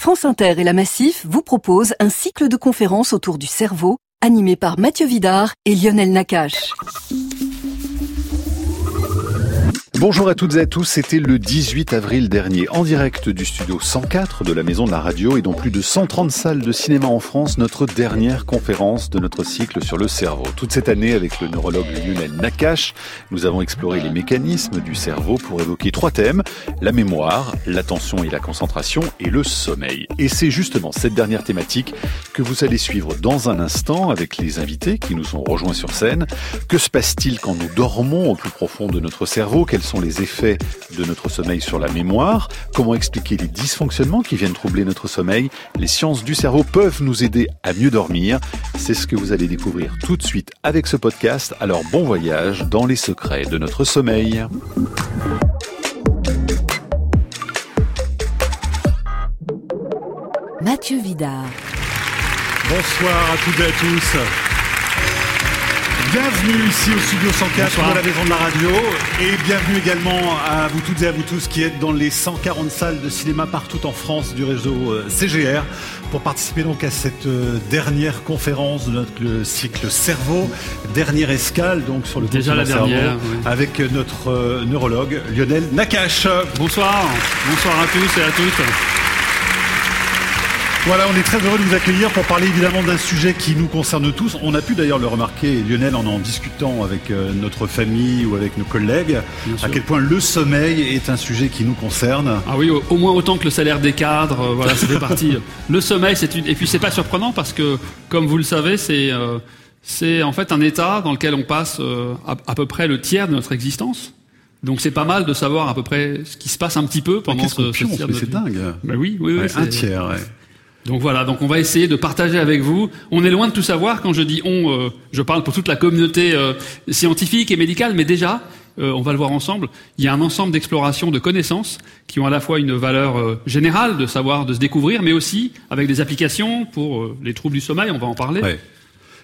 France Inter et la Massif vous proposent un cycle de conférences autour du cerveau, animé par Mathieu Vidard et Lionel Nakache. Bonjour à toutes et à tous, c'était le 18 avril dernier, en direct du studio 104 de la Maison de la Radio et dans plus de 130 salles de cinéma en France, notre dernière conférence de notre cycle sur le cerveau. Toute cette année, avec le neurologue Lionel Nakache, nous avons exploré les mécanismes du cerveau pour évoquer trois thèmes, la mémoire, l'attention et la concentration et le sommeil. Et c'est justement cette dernière thématique que vous allez suivre dans un instant avec les invités qui nous ont rejoints sur scène. Que se passe-t-il quand nous dormons au plus profond de notre cerveau? Sont les effets de notre sommeil sur la mémoire, comment expliquer les dysfonctionnements qui viennent troubler notre sommeil. Les sciences du cerveau peuvent nous aider à mieux dormir. C'est ce que vous allez découvrir tout de suite avec ce podcast. Alors bon voyage dans les secrets de notre sommeil. Mathieu Vidard. Bonsoir à toutes et à tous. Bienvenue ici au studio 104 de la Maison de la Radio et bienvenue également à vous toutes et à vous tous qui êtes dans les 140 salles de cinéma partout en France du réseau euh, CGR pour participer donc à cette euh, dernière conférence de notre cycle cerveau, dernière escale donc sur le Déjà la cerveau avec notre euh, neurologue Lionel Nakache. Bonsoir, bonsoir à tous et à toutes. Voilà, on est très heureux de vous accueillir pour parler évidemment d'un sujet qui nous concerne tous. On a pu d'ailleurs le remarquer, Lionel, en en discutant avec euh, notre famille ou avec nos collègues, à quel point le sommeil est un sujet qui nous concerne. Ah oui, au, moins autant que le salaire des cadres. Euh, voilà, c'est parti. le sommeil, c'est une... et puis c'est pas surprenant parce que, comme vous le savez, c'est euh, c'est en fait un état dans lequel on passe à, peu près le tiers de notre existence. Donc c'est pas mal de savoir à peu près ce qui se passe un petit peu pendant ce, ce. C'est dingue. Ben oui, oui, oui un tiers. Ouais. Donc voilà, donc on va essayer de partager avec vous. On est loin de tout savoir. Quand je dis on, euh, je parle pour toute la communauté euh, scientifique et médicale, mais déjà, euh, on va le voir ensemble, il y a un ensemble d'explorations de connaissances qui ont à la fois une valeur générale de savoir, de se découvrir, mais aussi avec des applications pour les troubles du sommeil, on va en parler.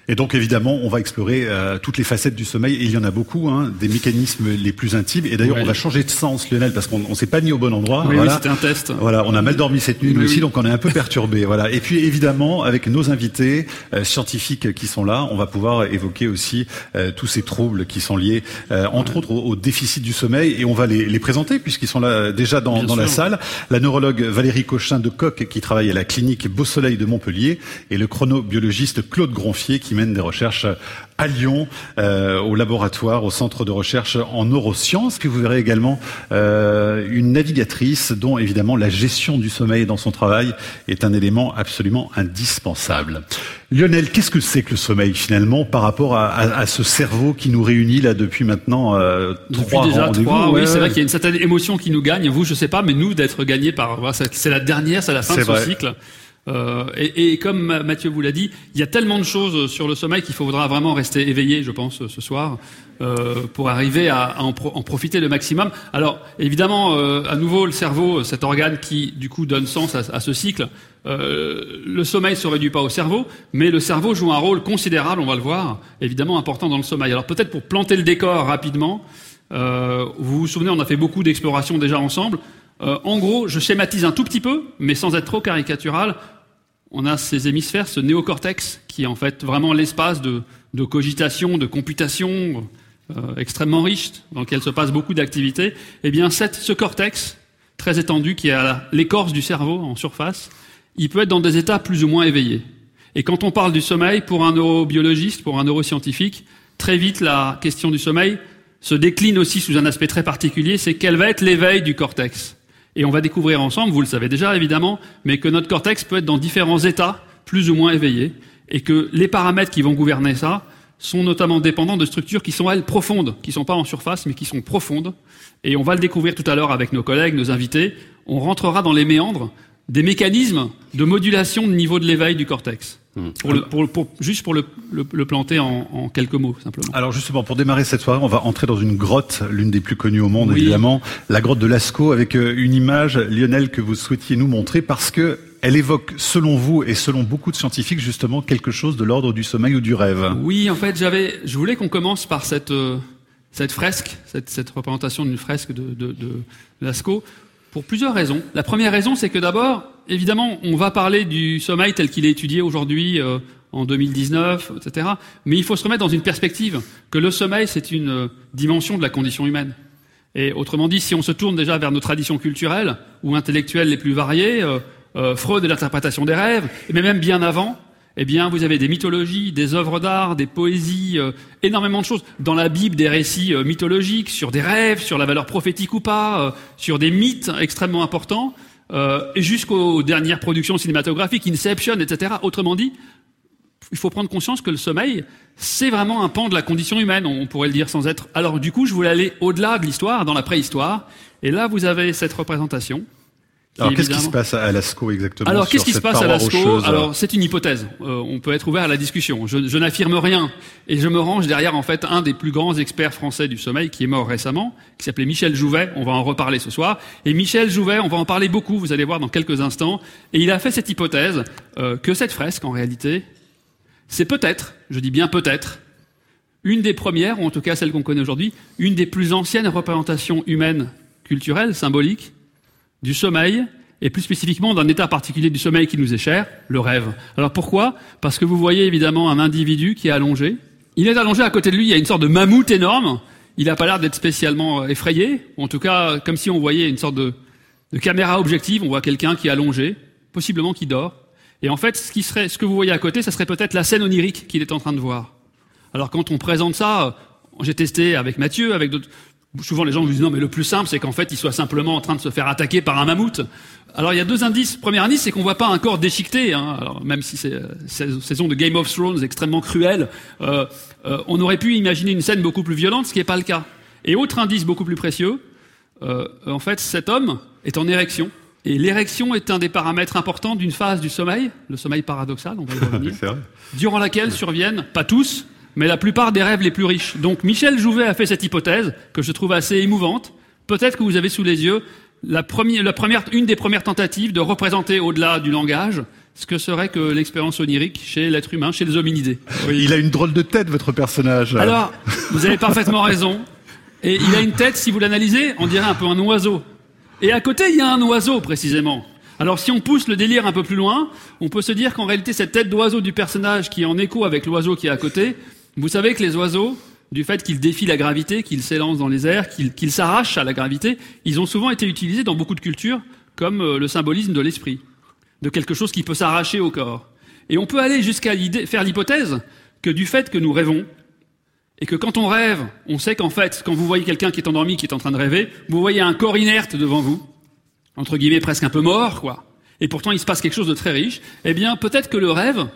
Et donc évidemment, on va explorer euh, toutes les facettes du sommeil, et il y en a beaucoup, hein, des mécanismes les plus intimes. Et d'ailleurs, on va changer de sens, Lionel, parce qu'on s'est pas mis au bon endroit. Oui, voilà. c'était un test. Voilà, on a mal dormi cette nuit, nous aussi, donc on est un peu perturbé. Voilà. Et puis évidemment, avec nos invités euh, scientifiques qui sont là, on va pouvoir évoquer aussi euh, tous ces troubles qui sont liés, entre autres, au, déficit du sommeil, et on va les, les présenter puisqu'ils sont là déjà dans, dans la salle. La neurologue Valérie Cochin de Coq, qui travaille à la clinique Beau Soleil de Montpellier, et le chronobiologiste Claude Gronfier, qui mène des recherches à Lyon, euh, au laboratoire, au centre de recherche en neurosciences. Puis vous verrez également euh, une navigatrice dont évidemment la gestion du sommeil dans son travail est un élément absolument indispensable. Lionel, qu'est-ce que c'est que le sommeil finalement par rapport à, ce cerveau qui nous réunit là depuis maintenant euh, trois déjà trois, Oui, c'est vrai qu'il y a une certaine émotion qui nous gagne. Vous, je sais pas, mais nous d'être gagnés par, c'est la dernière, c'est la fin de ce cycle. Euh, et, et, comme Mathieu vous l'a dit, il y a tellement de choses sur le sommeil qu'il faudra vraiment rester éveillé, je pense, ce soir, euh, pour arriver à, en, profiter le maximum. Alors, évidemment, euh, à nouveau, le cerveau, cet organe qui, du coup, donne sens à, à ce cycle, euh, le sommeil se réduit pas au cerveau, mais le cerveau joue un rôle considérable, on va le voir, évidemment important dans le sommeil. Alors, peut-être pour planter le décor rapidement, euh, vous vous souvenez, on a fait beaucoup d'explorations déjà ensemble. en gros, je schématise un tout petit peu, mais sans être trop caricatural on a ces hémisphères, ce néocortex, qui est en fait vraiment l'espace de, cogitation, de computation euh, extrêmement riche, dans lequel se passe beaucoup d'activités. Eh bien, ce cortex, très étendu, qui est à l'écorce du cerveau, en surface, il peut être dans des états plus ou moins éveillés. Et quand on parle du sommeil, pour un neurobiologiste, pour un neuroscientifique, très vite la question du sommeil se décline aussi sous un aspect très particulier, c'est quel va être l'éveil du cortex. Et on va découvrir ensemble, vous le savez déjà évidemment, mais que notre cortex peut être dans différents états, plus ou moins éveillés, et que les paramètres qui vont gouverner ça sont notamment dépendants de structures qui sont, elles, profondes, qui ne sont pas en surface, mais qui sont profondes. Et on va le découvrir tout à l'heure avec nos collègues, nos invités. On rentrera dans les méandres des mécanismes de modulation de niveau de l'éveil du cortex. Hmm. Pour juste pour le, planter en, quelques mots, simplement. Alors justement, pour démarrer cette soirée, on va entrer dans une grotte, l'une des plus connues au monde, évidemment, la grotte de Lascaux, avec euh, une image, Lionel, que vous souhaitiez nous montrer, parce que elle évoque, selon vous et selon beaucoup de scientifiques, justement quelque chose de l'ordre du sommeil ou du rêve. Oui, en fait, j'avais, je voulais qu'on commence par cette euh, cette fresque, cette, représentation d'une fresque de, de, de Lascaux, pour plusieurs raisons. La première raison, c'est que d'abord, évidemment, on va parler du sommeil tel qu'il est étudié aujourd'hui euh, en 2019, etc. Mais il faut se remettre dans une perspective que le sommeil, c'est une euh, dimension de la condition humaine. Et autrement dit, si on se tourne déjà vers nos traditions culturelles ou intellectuelles les plus variées, euh, Freud et l'interprétation des rêves, mais même bien avant, eh bien, vous avez des mythologies, des œuvres d'art, des poésies, énormément de choses. Dans la Bible, des récits mythologiques sur des rêves, sur la valeur prophétique ou pas, sur des mythes extrêmement importants, et jusqu'aux dernières productions cinématographiques, Inception, etc. Autrement dit, il faut prendre conscience que le sommeil, c'est vraiment un pan de la condition humaine, on pourrait le dire sans être. Alors du coup, je voulais aller au-delà de l'histoire, dans la préhistoire, et là vous avez cette représentation. Alors qu'est-ce qui se passe à Lascaux exactement Alors qu'est-ce qui se passe à Lascaux Alors c'est une hypothèse. Euh, on peut être ouvert à la discussion. Je, je n'affirme rien et je me range derrière en fait un des plus grands experts français du sommeil qui est mort récemment, qui s'appelait Michel Jouvet. On va en reparler ce soir. Et Michel Jouvet, on va en parler beaucoup. Vous allez voir dans quelques instants. Et il a fait cette hypothèse euh, que cette fresque en réalité c'est peut-être, je dis bien peut-être, une des premières, ou en tout cas celle qu'on connaît aujourd'hui, une des plus anciennes représentations humaines, culturelles, symboliques, du sommeil, et plus spécifiquement d'un état particulier du sommeil qui nous est cher, le rêve. Alors pourquoi? Parce que vous voyez évidemment un individu qui est allongé. Il est allongé à côté de lui, il y a une sorte de mammouth énorme. Il n'a pas l'air d'être spécialement euh, effrayé, en tout cas comme si on voyait une sorte de, caméra objective, on voit quelqu'un qui est allongé, possiblement qui dort. Et en fait, ce, ce que vous voyez à côté, ça serait peut-être la scène onirique qu'il est en train de voir. Alors quand on présente ça, euh, j'ai testé avec Mathieu, avec d'autres. Souvent les gens me disent non mais le plus simple c'est qu'en fait il soit simplement en train de se faire attaquer par un mammouth. Alors il y a deux indices. Premier indice c'est qu'on voit pas un corps déchiqueté. Hein. Alors même si c'est euh, saison de Game of Thrones extrêmement cruelle, euh, euh, on aurait pu imaginer une scène beaucoup plus violente, ce qui n'est pas le cas. Et autre indice beaucoup plus précieux, euh, en fait cet homme est en érection. Et l'érection est un des paramètres importants d'une phase du sommeil, le sommeil paradoxal, on va y revenir, durant laquelle surviennent, pas tous, mais la plupart des rêves les plus riches. Donc Michel Jouvet a fait cette hypothèse, que je trouve assez émouvante. Peut-être que vous avez sous les yeux la première, la première, une des premières tentatives de représenter au-delà du langage ce que serait que l'expérience onirique chez l'être humain, chez les hominidés. Oui, il a une drôle de tête, votre personnage. Alors, vous avez parfaitement raison. Et il a une tête, si vous l'analysez, on dirait un peu un oiseau. Et à côté, il y a un oiseau, précisément. Alors si on pousse le délire un peu plus loin, on peut se dire qu'en réalité, cette tête d'oiseau du personnage qui est en écho avec l'oiseau qui est à côté, vous savez que les oiseaux, du fait qu'ils défient la gravité, qu'ils s'élancent dans les airs, qu'ils s'arrachent à la gravité, ils ont souvent été utilisés dans beaucoup de cultures comme euh, le symbolisme de l'esprit, de quelque chose qui peut s'arracher au corps. Et on peut aller jusqu'à faire l'hypothèse que du fait que nous rêvons, et que quand on rêve, on sait qu'en fait, quand vous voyez quelqu'un qui est endormi, qui est en train de rêver, vous voyez un corps inerte devant vous, entre guillemets presque un peu mort, quoi. Et pourtant, il se passe quelque chose de très riche. Eh bien, peut-être que le rêve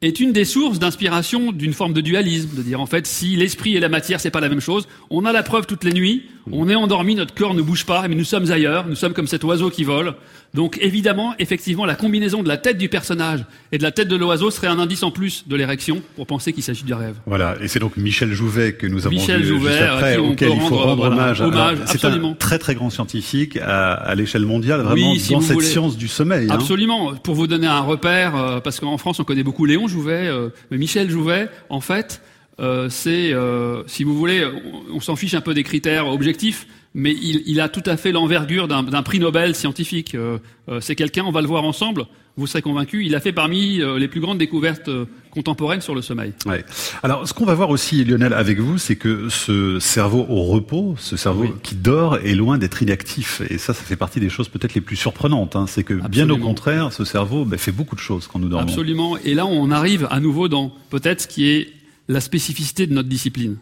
est une des sources d'inspiration d'une forme de dualisme, de dire en fait, si l'esprit et la matière, c'est pas la même chose, on a la preuve toutes les nuits, on est endormi, notre corps ne bouge pas, mais nous sommes ailleurs, nous sommes comme cet oiseau qui vole. Donc évidemment, effectivement, la combinaison de la tête du personnage et de la tête de l'oiseau serait un indice en plus de l'érection pour penser qu'il s'agit d'un rêve. Voilà, et c'est donc Michel Jouvet que nous avons Michel vu Jouvet, juste après, auquel il faut rendre hommage. c'est un très très grand scientifique à, à l'échelle mondiale, vraiment dans cette science du sommeil. Hein. Absolument. Pour vous donner un repère, euh, parce qu'en France on connaît beaucoup Léon Euh, Michel Jouvet, en fait, euh, c'est, euh, si vous voulez, on s'en fiche un peu des critères objectifs, mais il, il a tout à fait l'envergure d'un prix Nobel scientifique. Euh, euh, c'est quelqu'un, on va le voir ensemble, vous serez convaincus, il a fait parmi euh, les plus grandes découvertes contemporaines sur le sommeil. Ouais. Alors, ce qu'on va voir aussi, Lionel, avec vous, c'est que ce cerveau au repos, ce cerveau oui. qui dort, est loin d'être inactif. Et ça, ça fait partie des choses peut-être les plus surprenantes. Hein. C'est que, Absolument. bien au contraire, ce cerveau ben, fait beaucoup de choses quand nous dormons. Absolument. Et là, on arrive à nouveau dans peut-être ce qui est la spécificité de notre discipline.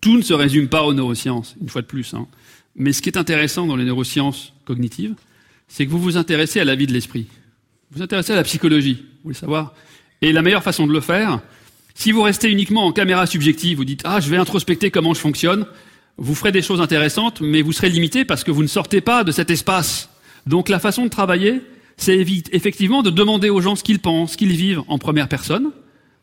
Tout ne se résume pas aux neurosciences, une fois de plus. Hein. Mais ce qui est intéressant dans les neurosciences cognitives, c'est que vous vous intéressez à la vie de l'esprit. Vous vous intéressez à la psychologie, vous voulez savoir. Et la meilleure façon de le faire, si vous restez uniquement en caméra subjective, vous dites ah je vais introspecter comment je fonctionne, vous ferez des choses intéressantes, mais vous serez limité parce que vous ne sortez pas de cet espace. Donc la façon de travailler, c'est effectivement de demander aux gens ce qu'ils pensent, ce qu'ils vivent en première personne,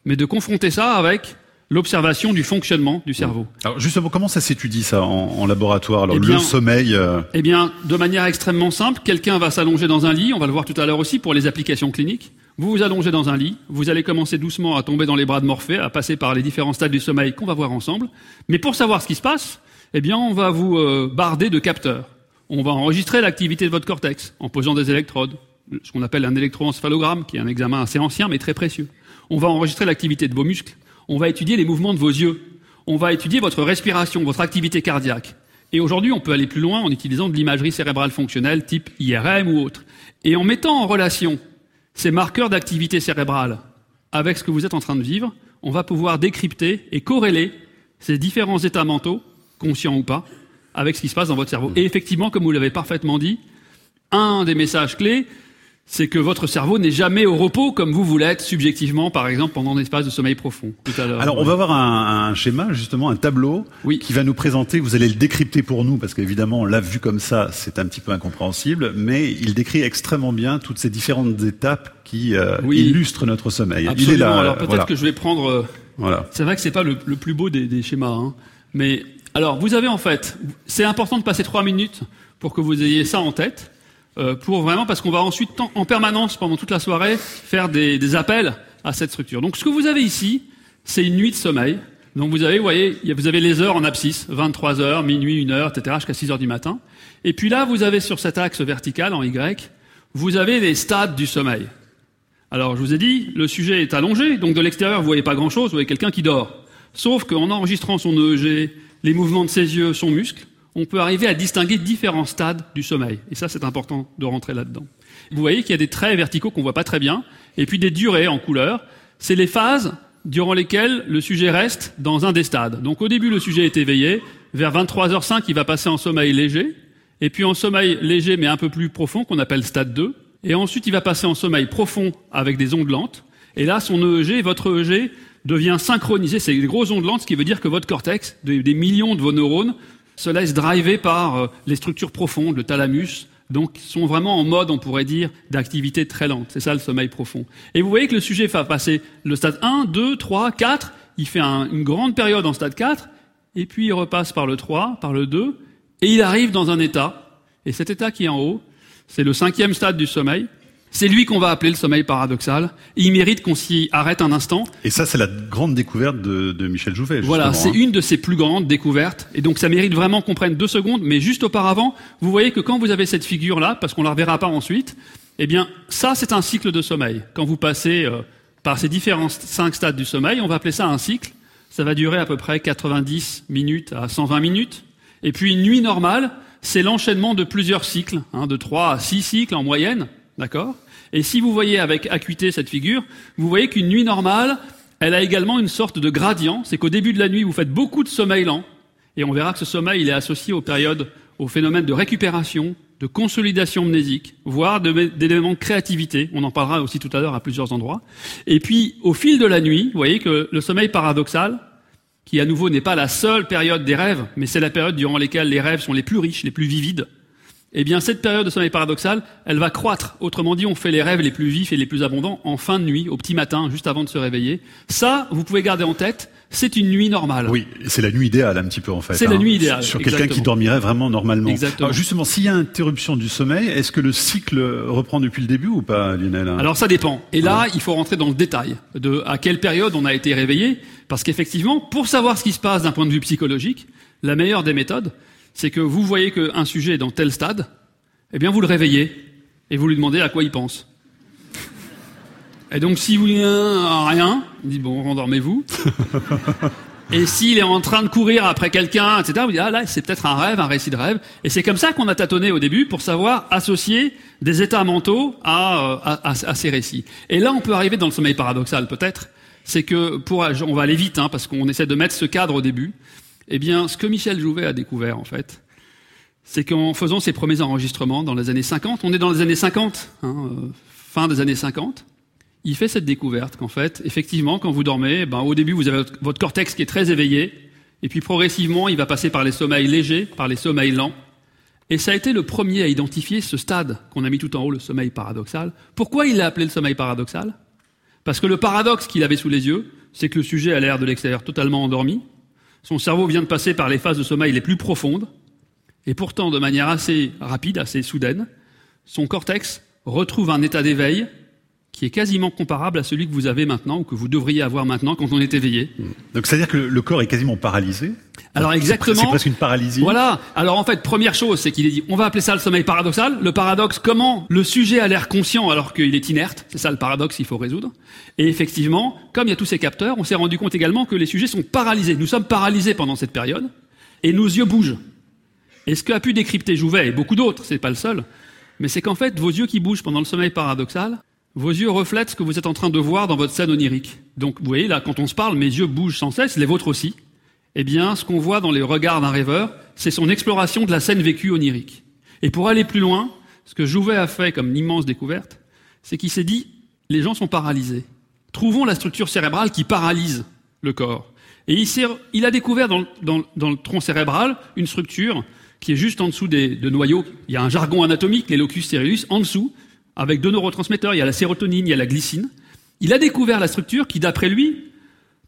mais de confronter ça avec l'observation du fonctionnement du cerveau. Alors justement, comment ça s'étudie ça en, en, laboratoire Alors eh bien, le sommeil euh... Eh bien, de manière extrêmement simple, quelqu'un va s'allonger dans un lit, on va le voir tout à l'heure aussi pour les applications cliniques. Vous vous allongez dans un lit, vous allez commencer doucement à tomber dans les bras de Morphée, à passer par les différents stades du sommeil qu'on va voir ensemble. Mais pour savoir ce qui se passe, eh bien, on va vous euh, barder de capteurs. On va enregistrer l'activité de votre cortex en posant des électrodes ce qu'on appelle un électroencéphalogramme, qui est un examen assez ancien mais très précieux. On va enregistrer l'activité de vos muscles. On va étudier les mouvements de vos yeux. On va étudier votre respiration, votre activité cardiaque. Et aujourd'hui, on peut aller plus loin en utilisant de l'imagerie cérébrale fonctionnelle type IRM ou autre. Et en mettant en relation ces marqueurs d'activité cérébrale avec ce que vous êtes en train de vivre, on va pouvoir décrypter et corréler ces différents états mentaux, conscients ou pas, avec ce qui se passe dans votre cerveau. Et effectivement, comme vous l'avez parfaitement dit, un des messages clés, c'est que votre cerveau n'est jamais au repos comme vous voulez être subjectivement, par exemple, pendant un espace de sommeil profond. Tout à l'heure. Alors, on va voir un, un, schéma, justement, un tableau oui. qui va nous présenter, vous allez le décrypter pour nous, parce qu'évidemment, on l'a vu comme ça, c'est un petit peu incompréhensible, mais il décrit extrêmement bien toutes ces différentes étapes qui euh, illustrent notre sommeil. Absolument. Il est là, alors peut-être que je vais prendre... Euh, voilà. C'est vrai que c'est pas le, le, plus beau des, des schémas, hein, mais alors vous avez en fait, c'est important de passer trois minutes pour que vous ayez ça en tête. Euh, pour vraiment parce qu'on va ensuite en permanence pendant toute la soirée faire des, des, appels à cette structure. Donc ce que vous avez ici, c'est une nuit de sommeil. Donc vous avez, vous voyez, vous avez les heures en abscisse, 23 heures, minuit, 1 heure, etc., jusqu'à 6 heures du matin. Et puis là, vous avez sur cet axe vertical en Y, vous avez les stades du sommeil. Alors je vous ai dit, le sujet est allongé, donc de l'extérieur vous voyez pas grand-chose, vous voyez quelqu'un qui dort. Sauf qu'en enregistrant son EEG, les mouvements de ses yeux, son muscle, on peut arriver à distinguer différents stades du sommeil. Et ça, c'est important de rentrer là-dedans. Vous voyez qu'il y a des traits verticaux qu'on voit pas très bien, et puis des durées en couleur. C'est les phases durant lesquelles le sujet reste dans un des stades. Donc au début, le sujet est éveillé. Vers 23h05, il va passer en sommeil léger, et puis en sommeil léger mais un peu plus profond, qu'on appelle stade 2. Et ensuite, il va passer en sommeil profond avec des ondes lentes. Et là, son EEG, votre EEG, devient synchronisé. C'est des grosses ondes lentes, ce qui veut dire que votre cortex, des millions de vos neurones, se laissent driver par euh, les structures profondes, le thalamus, donc sont vraiment en mode, on pourrait dire, d'activité très lente. C'est ça le sommeil profond. Et vous voyez que le sujet va passer le stade 1, 2, 3, 4, il fait une grande période en stade 4, et puis il repasse par le 3, par le 2, et il arrive dans un état, et cet état qui est en haut, c'est le cinquième stade du sommeil, c'est lui qu'on va appeler le sommeil paradoxal. il mérite qu'on s'y arrête un instant. Et ça, c'est la grande découverte de, de Michel Jouvet. Voilà, c'est hein. une de ses plus grandes découvertes. Et donc, ça mérite vraiment qu'on prenne deux secondes. Mais juste auparavant, vous voyez que quand vous avez cette figure-là, parce qu'on la reverra pas ensuite, eh bien, ça, c'est un cycle de sommeil. Quand vous passez euh, par ces différents cinq stades du sommeil, on va appeler ça un cycle. Ça va durer à peu près 90 minutes à 120 minutes. Et puis, une nuit normale, c'est l'enchaînement de plusieurs cycles, hein, de trois à six cycles en moyenne. D'accord? Et si vous voyez avec acuité cette figure, vous voyez qu'une nuit normale, elle a également une sorte de gradient. C'est qu'au début de la nuit, vous faites beaucoup de sommeil lent. Et on verra que ce sommeil, il est associé aux périodes, aux phénomènes de récupération, de consolidation mnésique, voire d'éléments de créativité. On en parlera aussi tout à l'heure à plusieurs endroits. Et puis, au fil de la nuit, vous voyez que le sommeil paradoxal, qui à nouveau n'est pas la seule période des rêves, mais c'est la période durant laquelle les rêves sont les plus riches, les plus vivides, eh bien, cette période de sommeil paradoxal, elle va croître. Autrement dit, on fait les rêves les plus vifs et les plus abondants en fin de nuit, au petit matin, juste avant de se réveiller. Ça, vous pouvez garder en tête, c'est une nuit normale. Oui, c'est la nuit idéale un petit peu en fait. C'est la hein. nuit idéale. Sur quelqu'un qui dormirait vraiment normalement. Exactement. Alors justement, s'il y a interruption du sommeil, est-ce que le cycle reprend depuis le début ou pas, Lionel? Alors ça dépend. Et là, il faut rentrer dans le détail de à quelle période on a été réveillé, parce qu'effectivement, pour savoir ce qui se passe d'un point de vue psychologique, la meilleure des méthodes, c'est que vous voyez qu'un sujet est dans tel stade, eh bien vous le réveillez et vous lui demandez à quoi il pense. Et donc si vous a rien, il dit bon rendormez-vous. Et s'il est en train de courir après quelqu'un, etc., vous dites ah là c'est peut-être un rêve, un récit de rêve. Et c'est comme ça qu'on a tâtonné au début pour savoir associer des états mentaux à, à, à, ces récits. Et là on peut arriver dans le sommeil paradoxal peut-être. C'est que pour on va aller vite hein, parce qu'on essaie de mettre ce cadre au début. Eh bien, ce que Michel Jouvet a découvert, en fait, c'est qu'en faisant ses premiers enregistrements dans les années 50, on est dans les années 50, hein, euh, fin des années 50, il fait cette découverte qu'en fait, effectivement, quand vous dormez, ben, au début, vous avez votre cortex qui est très éveillé, et puis progressivement, il va passer par les sommeils légers, par les sommeils lents. Et ça a été le premier à identifier ce stade qu'on a mis tout en haut, le sommeil paradoxal. Pourquoi il l'a appelé le sommeil paradoxal? Parce que le paradoxe qu'il avait sous les yeux, c'est que le sujet a l'air de l'extérieur totalement endormi, son cerveau vient de passer par les phases de sommeil les plus profondes, et pourtant de manière assez rapide, assez soudaine, son cortex retrouve un état d'éveil qui est quasiment comparable à celui que vous avez maintenant ou que vous devriez avoir maintenant quand on est éveillé. Donc c'est-à-dire que le corps est quasiment paralysé alors exactement. C'est presque une paralysie. Voilà. Alors en fait, première chose, c'est qu'il est dit, on va appeler ça le sommeil paradoxal. Le paradoxe, comment le sujet a l'air conscient alors qu'il est inerte. C'est ça le paradoxe qu'il faut résoudre. Et effectivement, comme il y a tous ces capteurs, on s'est rendu compte également que les sujets sont paralysés. Nous sommes paralysés pendant cette période et nos yeux bougent. Et ce qu'a pu décrypter Jouvet et beaucoup d'autres, c'est pas le seul, mais c'est qu'en fait, vos yeux qui bougent pendant le sommeil paradoxal, vos yeux reflètent ce que vous êtes en train de voir dans votre scène onirique. Donc, vous voyez, là, quand on se parle, mes yeux bougent sans cesse, les vôtres aussi eh bien, ce qu'on voit dans les regards d'un rêveur, c'est son exploration de la scène vécue onirique. Et pour aller plus loin, ce que Jouvet a fait comme immense découverte, c'est qu'il s'est dit, les gens sont paralysés. Trouvons la structure cérébrale qui paralyse le corps. Et il, il a découvert dans, le tronc cérébral une structure qui est juste en dessous des de noyaux. Il y a un jargon anatomique, les locus ceruleus, en dessous, avec deux neurotransmetteurs, il y a la sérotonine, il y a la glycine. Il a découvert la structure qui, d'après lui,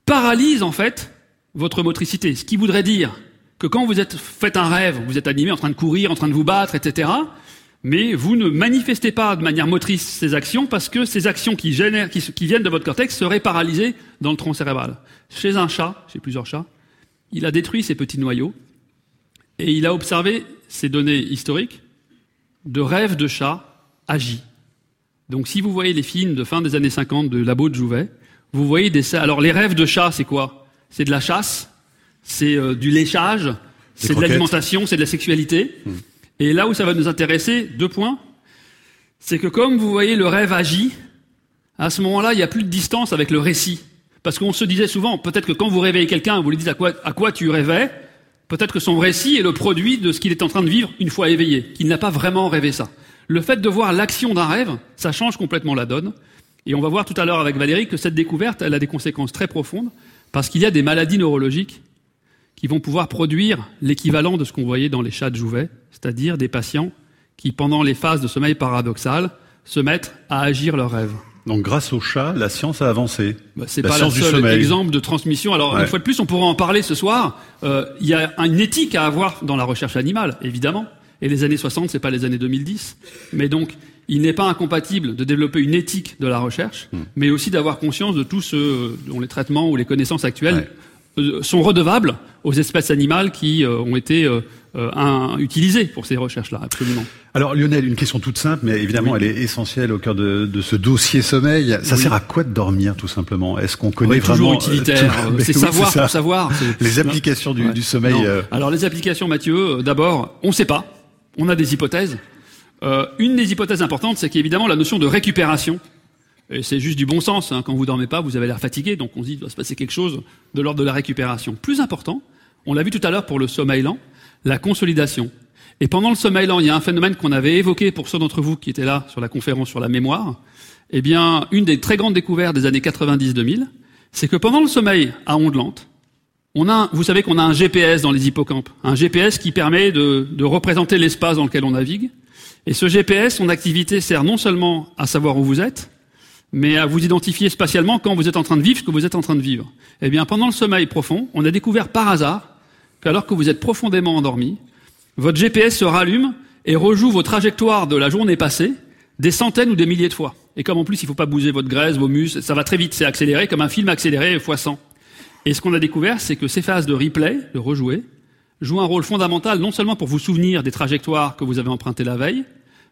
paralyse en fait votre motricité. Ce qui voudrait dire que quand vous êtes, faites un rêve, vous êtes animé en train de courir, en train de vous battre, etc., mais vous ne manifestez pas de manière motrice ces actions parce que ces actions qui, génèrent, qui, viennent de votre cortex seraient paralysées dans le tronc cérébral. Chez un chat, chez plusieurs chats, il a détruit ces petits noyaux et il a observé ces données historiques de rêves de chats agis. Donc si vous voyez les films de fin des années 50 de Labo de Jouvet, vous voyez des... Alors les rêves de chats, c'est quoi? C'est de la chasse, c'est euh, du léchage, c'est de l'alimentation, c'est de la sexualité. Hmm. Et là où ça va nous intéresser, deux points, c'est que comme vous voyez le rêve agit, à ce moment-là, il n'y a plus de distance avec le récit. Parce qu'on se disait souvent, peut-être que quand vous réveillez quelqu'un, vous lui dites à quoi, à quoi tu rêvais, peut-être que son récit est le produit de ce qu'il est en train de vivre une fois éveillé, qu'il n'a pas vraiment rêvé ça. Le fait de voir l'action d'un rêve, ça change complètement la donne. Et on va voir tout à l'heure avec Valérie que cette découverte, elle a des conséquences très profondes. Parce qu'il y a des maladies neurologiques qui vont pouvoir produire l'équivalent de ce qu'on voyait dans les chats de Jouvet, c'est-à-dire des patients qui, pendant les phases de sommeil paradoxal, se mettent à agir leurs rêves. Donc grâce au chat, la science a avancé. Bah, c'est pas le seul exemple de transmission. Alors une fois de plus, on pourra en parler ce soir. Euh, il y a une éthique à avoir dans la recherche animale, évidemment. Et les années 60, c'est pas les années 2010. Mais donc, il n'est pas incompatible de développer une éthique de la recherche, hmm. mais aussi d'avoir conscience de tout ce dont les traitements ou les connaissances actuelles euh, sont redevables aux espèces animales qui euh, ont été euh, utilisées pour ces recherches-là, absolument. Alors Lionel, une question toute simple, mais évidemment elle est essentielle au cœur de, ce dossier sommeil. Ça sert à quoi de dormir tout simplement? Est-ce qu'on connaît vraiment toujours utilitaire C'est savoir pour savoir. Les applications du, du sommeil. Alors les applications, Mathieu, d'abord, on ne sait pas. On a des hypothèses. Euh, une des hypothèses importantes, c'est qu'évidemment la notion de récupération, et c'est juste du bon sens, hein, quand vous dormez pas, vous avez l'air fatigué, donc on se dit qu'il va se passer quelque chose de l'ordre de la récupération. Plus important, on l'a vu tout à l'heure pour le sommeil lent, la consolidation. Et pendant le sommeil lent, il y a un phénomène qu'on avait évoqué pour ceux d'entre vous qui étaient là sur la conférence sur la mémoire. Eh bien, une des très grandes découvertes des années 90-2000, c'est que pendant le sommeil à ondes lentes, on a, vous savez qu'on a un GPS dans les hippocampes, un GPS qui permet de, de représenter l'espace dans lequel on navigue. Et ce GPS, son activité sert non seulement à savoir où vous êtes, mais à vous identifier spatialement quand vous êtes en train de vivre ce que vous êtes en train de vivre. Eh bien, pendant le sommeil profond, on a découvert par hasard qu'alors que vous êtes profondément endormi, votre GPS se rallume et rejoue vos trajectoires de la journée passée des centaines ou des milliers de fois. Et comme en plus il ne faut pas bouger votre graisse, vos muscles, ça va très vite, c'est accéléré comme un film accéléré fois 100. Et ce qu'on a découvert, c'est que ces phases de replay, de rejouer, jouent un rôle fondamental non seulement pour vous souvenir des trajectoires que vous avez empruntées la veille,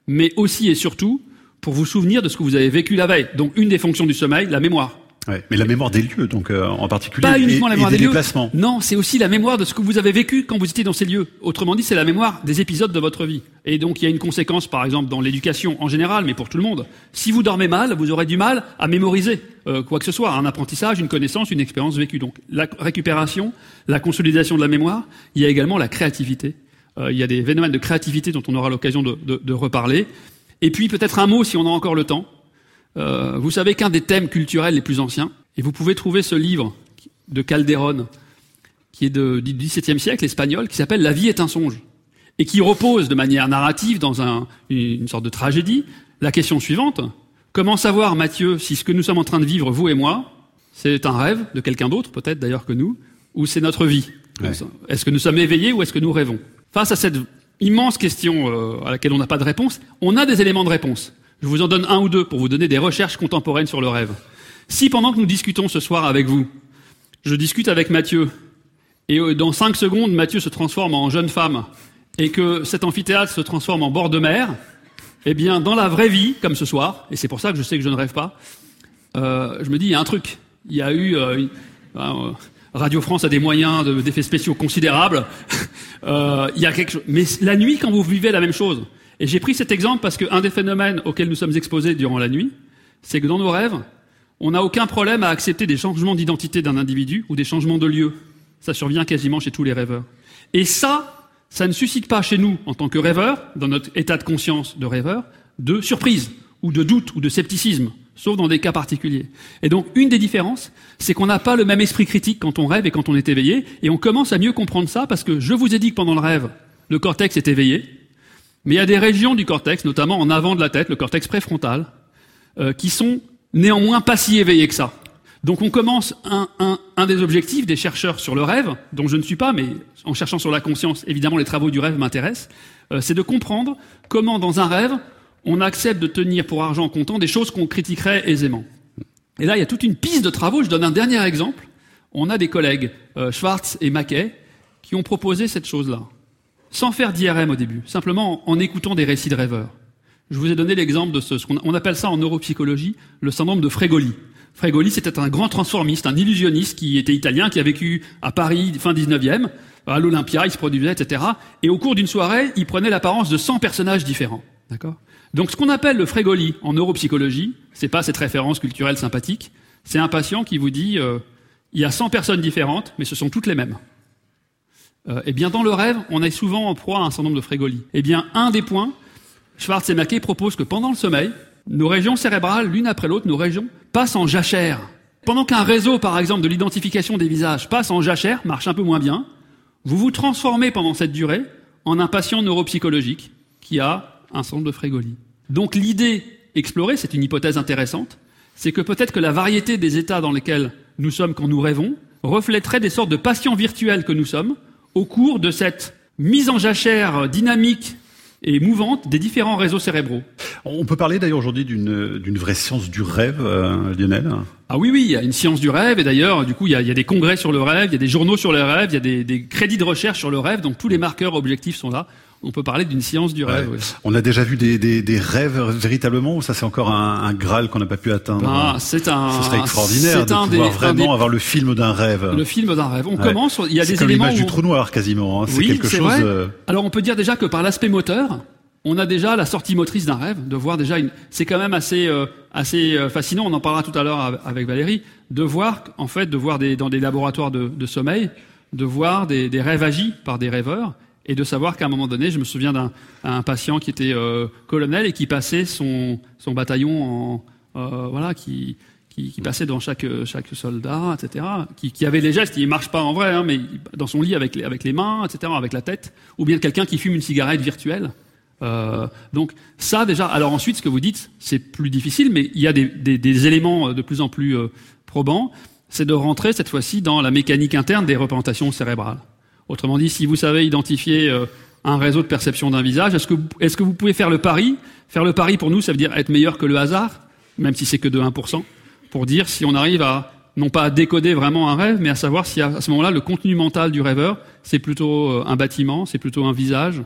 mais aussi et surtout pour vous souvenir de ce que vous avez vécu la veille. Donc une des fonctions du sommeil, la mémoire. Ouais, mais la mémoire des lieux, donc euh, en particulier, pas uniquement la mémoire des, des, déplacements. Non, c'est aussi la mémoire de ce que vous avez vécu quand vous étiez dans ces lieux. Autrement dit, c'est la mémoire des épisodes de votre vie. Et donc, il y a une conséquence, par exemple, dans l'éducation en général, mais pour tout le monde. Si vous dormez mal, vous aurez du mal à mémoriser euh, quoi que ce soit, un apprentissage, une connaissance, une expérience vécue. Donc, la récupération, la consolidation de la mémoire. Il y a également la créativité. Euh, il y a des phénomènes de créativité dont on aura l'occasion de, de, de reparler. Et puis peut-être un mot, si on a encore le temps. Euh, vous savez qu'un des thèmes culturels les plus anciens, et vous pouvez trouver ce livre de Calderon, qui est de, du XVIIe siècle, espagnol, qui s'appelle La vie est un songe, et qui repose de manière narrative, dans un, une sorte de tragédie, la question suivante. Comment savoir, Mathieu, si ce que nous sommes en train de vivre, vous et moi, c'est un rêve de quelqu'un d'autre, peut-être d'ailleurs que nous, ou c'est notre vie? Est-ce que nous sommes éveillés ou est-ce que nous rêvons? Face à cette immense question euh, à laquelle on n'a pas de réponse, on a des éléments de réponse. Je vous en donne un ou deux pour vous donner des recherches contemporaines sur le rêve. Si pendant que nous discutons ce soir avec vous, je discute avec Mathieu, et euh, dans cinq secondes, Mathieu se transforme en jeune femme, et que cet amphithéâtre se transforme en bord de mer, eh bien, dans la vraie vie, comme ce soir, et c'est pour ça que je sais que je ne rêve pas, euh, je me dis, il y a un truc. Il y a eu... Euh, Radio France a des moyens d'effets spéciaux considérables. il y a quelque chose. Mais la nuit, quand vous vivez la même chose, et j'ai pris cet exemple parce qu'un des phénomènes auxquels nous sommes exposés durant la nuit, c'est que dans nos rêves, on n'a aucun problème à accepter des changements d'identité d'un individu ou des changements de lieu. Ça survient quasiment chez tous les rêveurs. Et ça, ça ne suscite pas chez nous, en tant que rêveurs, dans notre état de conscience de rêveur, de surprise, ou de doute, ou de scepticisme sauf dans des cas particuliers. Et donc, une des différences, c'est qu'on n'a pas le même esprit critique quand on rêve et quand on est éveillé, et on commence à mieux comprendre ça parce que je vous ai dit que pendant le rêve, le cortex est éveillé, mais il y a des régions du cortex, notamment en avant de la tête, le cortex préfrontal, euh, qui sont néanmoins pas si éveillées que ça. Donc on commence un, des objectifs des chercheurs sur le rêve, dont je ne suis pas, mais en cherchant sur la conscience, évidemment les travaux du rêve m'intéressent, euh, c'est de comprendre comment dans un rêve, on accepte de tenir pour argent comptant des choses qu'on critiquerait aisément. Et là, il y a toute une piste de travaux. Je donne un dernier exemple. On a des collègues, euh, Schwartz et Mackay, qui ont proposé cette chose-là, sans faire d'IRM au début, simplement en, écoutant des récits de rêveurs. Je vous ai donné l'exemple de ce, qu'on on appelle ça en neuropsychologie le syndrome de Fregoli. Fregoli, c'était un grand transformiste, un illusionniste qui était italien, qui a vécu à Paris fin 19e, à l'Olympia, il se produisait, etc. Et au cours d'une soirée, il prenait l'apparence de 100 personnages différents. D'accord? Donc ce qu'on appelle le frégoli en neuropsychologie, c'est pas cette référence culturelle sympathique, c'est un patient qui vous dit euh, il y a 100 personnes différentes, mais ce sont toutes les mêmes. Euh, eh bien dans le rêve, on est souvent en proie à un certain nombre de frégolies. Eh bien un des points, Schwartz et Mackey proposent que pendant le sommeil, nos régions cérébrales, l'une après l'autre, nos régions, passent en jachère. Pendant qu'un réseau, par exemple, de l'identification des visages passe en jachère, marche un peu moins bien, vous vous transformez pendant cette durée en un patient neuropsychologique qui a un certain nombre de frégolies. Donc l'idée explorée, c'est une hypothèse intéressante, c'est que peut-être que la variété des états dans lesquels nous sommes quand nous rêvons reflèterait des sortes de patients virtuels que nous sommes au cours de cette mise en jachère dynamique et mouvante des différents réseaux cérébraux. On peut parler d'ailleurs aujourd'hui d'une vraie science du rêve, euh, Lionel? Ah oui, oui, il y a une science du rêve, et d'ailleurs, du coup, il y, a, il y, a, des congrès sur le rêve, il y a des journaux sur le rêve, il y a des, des crédits de recherche sur le rêve, donc tous les marqueurs objectifs sont là on peut parler d'une science du rêve. On a déjà vu des, des, des, rêves véritablement ou ça c'est encore un, un graal qu'on n'a pas pu atteindre? Ah, C'est un. Ce serait extraordinaire de pouvoir vraiment avoir le film d'un rêve. Le film d'un rêve. On commence. Il y a des comme éléments. l'image du trou noir quasiment. Hein. C'est quelque chose. Euh, Alors on peut dire déjà que par l'aspect moteur, on a déjà la sortie motrice d'un rêve, de voir déjà une. C'est quand même assez euh, assez euh, fascinant. On en parlera tout à l'heure avec Valérie, de voir en fait, de voir des, dans des laboratoires de, de sommeil, de voir des, des rêves agis par des rêveurs et de savoir qu'à un moment donné, je me souviens d'un patient qui était euh, colonel et qui passait son, son bataillon en euh, voilà, qui, qui, qui, passait dans chaque chaque soldat, etc. Qui, qui avait les gestes, il marche pas en vrai, hein, mais dans son lit avec les, avec les mains, etc., avec la tête, ou bien quelqu'un qui fume une cigarette virtuelle. Euh, donc ça déjà. Alors ensuite, ce que vous dites, c'est plus difficile, mais il y a des, des, des éléments de plus en plus euh, probants. C'est de rentrer cette fois-ci dans la mécanique interne des représentations cérébrales. Autrement dit, si vous savez identifier euh, un réseau de perception d'un visage, est-ce que, vous pouvez faire le pari? Faire le pari pour nous, ça veut dire être meilleur que le hasard, même si c'est que de 1%, pour dire si on arrive à, non pas à décoder vraiment un rêve, mais à savoir si à, ce moment-là, le contenu mental du rêveur, c'est plutôt euh, un bâtiment, c'est plutôt un visage.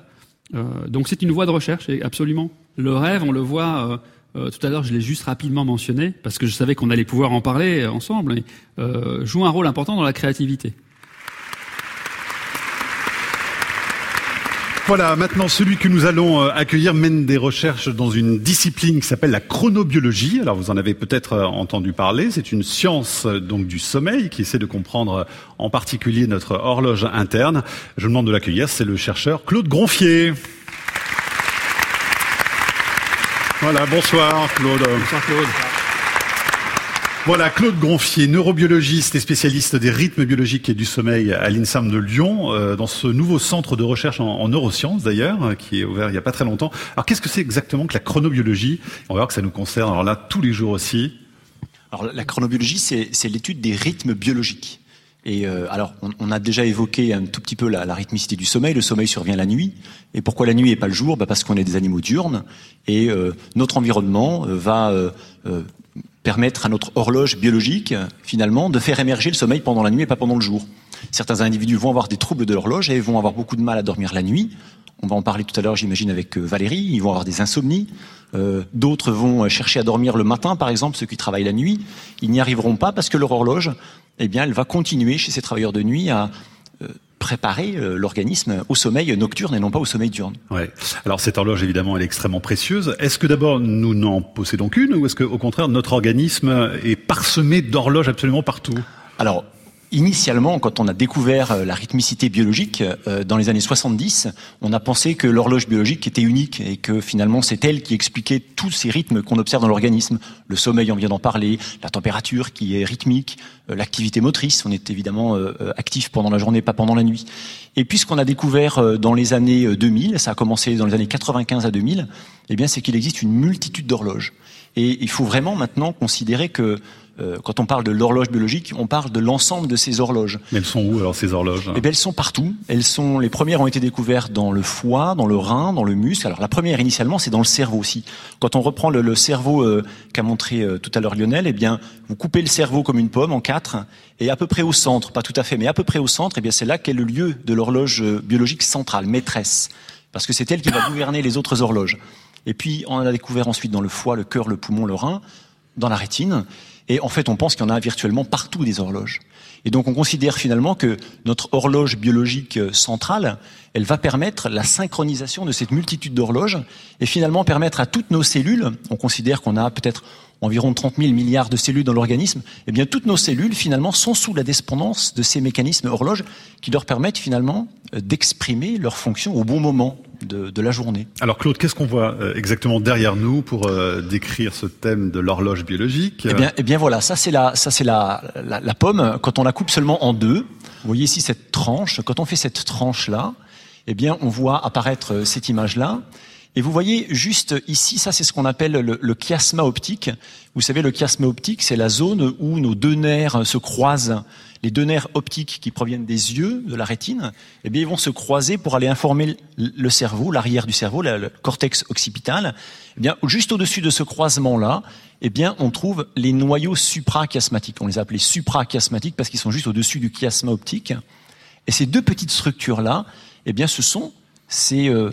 Euh, donc c'est une voie de recherche, absolument. Le rêve, on le voit... Tout à l'heure, je l'ai juste rapidement mentionné parce que je savais qu'on allait pouvoir en parler ensemble. Mais, joue un rôle important dans la créativité. Voilà, maintenant celui que nous allons euh, accueillir mène des recherches dans une discipline qui s'appelle la chronobiologie. Alors vous en avez peut-être euh, entendu parler. C'est une science euh, donc du sommeil qui essaie de comprendre en particulier notre horloge interne. Je demande de l'accueillir. C'est le chercheur Claude Gronfier. Voilà, bonsoir Claude. Bonsoir Claude. Voilà, Claude Gronfier, neurobiologiste et spécialiste des rythmes biologiques et du sommeil à l'INSAM de Lyon, euh, dans ce nouveau centre de recherche en, neurosciences d'ailleurs, euh, qui est ouvert il n'y a pas très longtemps. Alors qu'est-ce que c'est exactement que la chronobiologie? On va voir que ça nous concerne, alors là, tous les jours aussi. Alors la chronobiologie, c'est l'étude des rythmes biologiques. Et euh, alors, on, a déjà évoqué un tout petit peu la, rythmicité du sommeil. Le sommeil survient la nuit. Et pourquoi la nuit et pas le jour? Bah Parce qu'on est des animaux diurnes. Et euh, notre environnement va permettre à notre horloge biologique, finalement, de faire émerger le sommeil pendant la nuit et pas pendant le jour. Certains individus vont avoir des troubles de l'horloge et vont avoir beaucoup de mal à dormir la nuit. On va en parler tout à l'heure, j'imagine, avec Valérie. Ils vont avoir des insomnies. D'autres vont chercher à dormir le matin, par exemple, ceux qui travaillent la nuit. Ils n'y arriveront pas parce que leur horloge eh bien, elle va continuer chez ces travailleurs de nuit à euh, préparer euh, l'organisme au sommeil nocturne et non pas au sommeil diurne. Ouais. Alors cette horloge évidemment elle est extrêmement précieuse. Est-ce que d'abord nous n'en possédons qu'une ou est-ce qu'au contraire notre organisme est parsemé d'horloges absolument partout? Alors Initialement, quand on a découvert euh, la rythmicité biologique euh, dans les années 70, on a pensé que l'horloge biologique était unique et que finalement c'est elle qui expliquait tous ces rythmes qu'on observe dans l'organisme. Le sommeil, on vient d'en parler, la température qui est rythmique, euh, l'activité motrice, on est évidemment actif pendant la journée, pas pendant la nuit. Et puis ce qu'on a découvert dans les années 2000, ça a commencé dans les années 95 à 2000, eh bien c'est qu'il existe une multitude d'horloges. Et il faut vraiment maintenant considérer que euh, quand on parle de l'horloge biologique, on parle de l'ensemble de ces horloges. Mais elles sont où alors ces horloges? Eh bien, elles sont partout. Elles sont les premières ont été découvertes dans le foie, dans le rein, dans le muscle. Alors la première initialement, c'est dans le cerveau aussi. Quand on reprend le, cerveau euh, qu'a montré euh, tout à l'heure Lionel, eh bien, vous coupez le cerveau comme une pomme en quatre et à peu près au centre, pas tout à fait, mais à peu près au centre, eh bien c'est là qu'est le lieu de l'horloge biologique centrale, maîtresse, parce que c'est elle qui va gouverner les autres horloges. Et puis on a découvert ensuite dans le foie, le cœur, le poumon, le rein, dans la rétine. Et en fait, on pense qu'il y en a virtuellement partout des horloges. Et donc, on considère finalement que notre horloge biologique euh, centrale, elle va permettre la synchronisation de cette multitude d'horloges et finalement permettre à toutes nos cellules, on considère qu'on a peut-être environ 30 000 milliards de cellules dans l'organisme, eh bien, toutes nos cellules, finalement, sont sous la dépendance de ces mécanismes horloges qui leur permettent, finalement, euh, d'exprimer leurs fonctions au bon moment de, la journée. Alors Claude, qu'est-ce qu'on voit euh, exactement derrière nous pour euh, décrire ce thème de l'horloge biologique? Eh bien, eh bien voilà, ça c'est la, ça c'est la, la, pomme. Quand on la coupe seulement en deux, vous voyez ici cette tranche. Quand on fait cette tranche là, eh bien on voit apparaître cette image là. Et vous voyez juste ici, ça c'est ce qu'on appelle le, chiasma optique. Vous savez, le chiasma optique, c'est la zone où nos deux nerfs se croisent. Les deux nerfs optiques qui proviennent des yeux, de la rétine, eh bien, ils vont se croiser pour aller informer le cerveau, l'arrière du cerveau, le cortex occipital. Eh bien, juste au-dessus de ce croisement-là, eh bien, on trouve les noyaux suprachiasmatiques. On les a appelés suprachiasmatiques parce qu'ils sont juste au-dessus du chiasma optique. Et ces deux petites structures-là, eh bien, ce sont ces euh,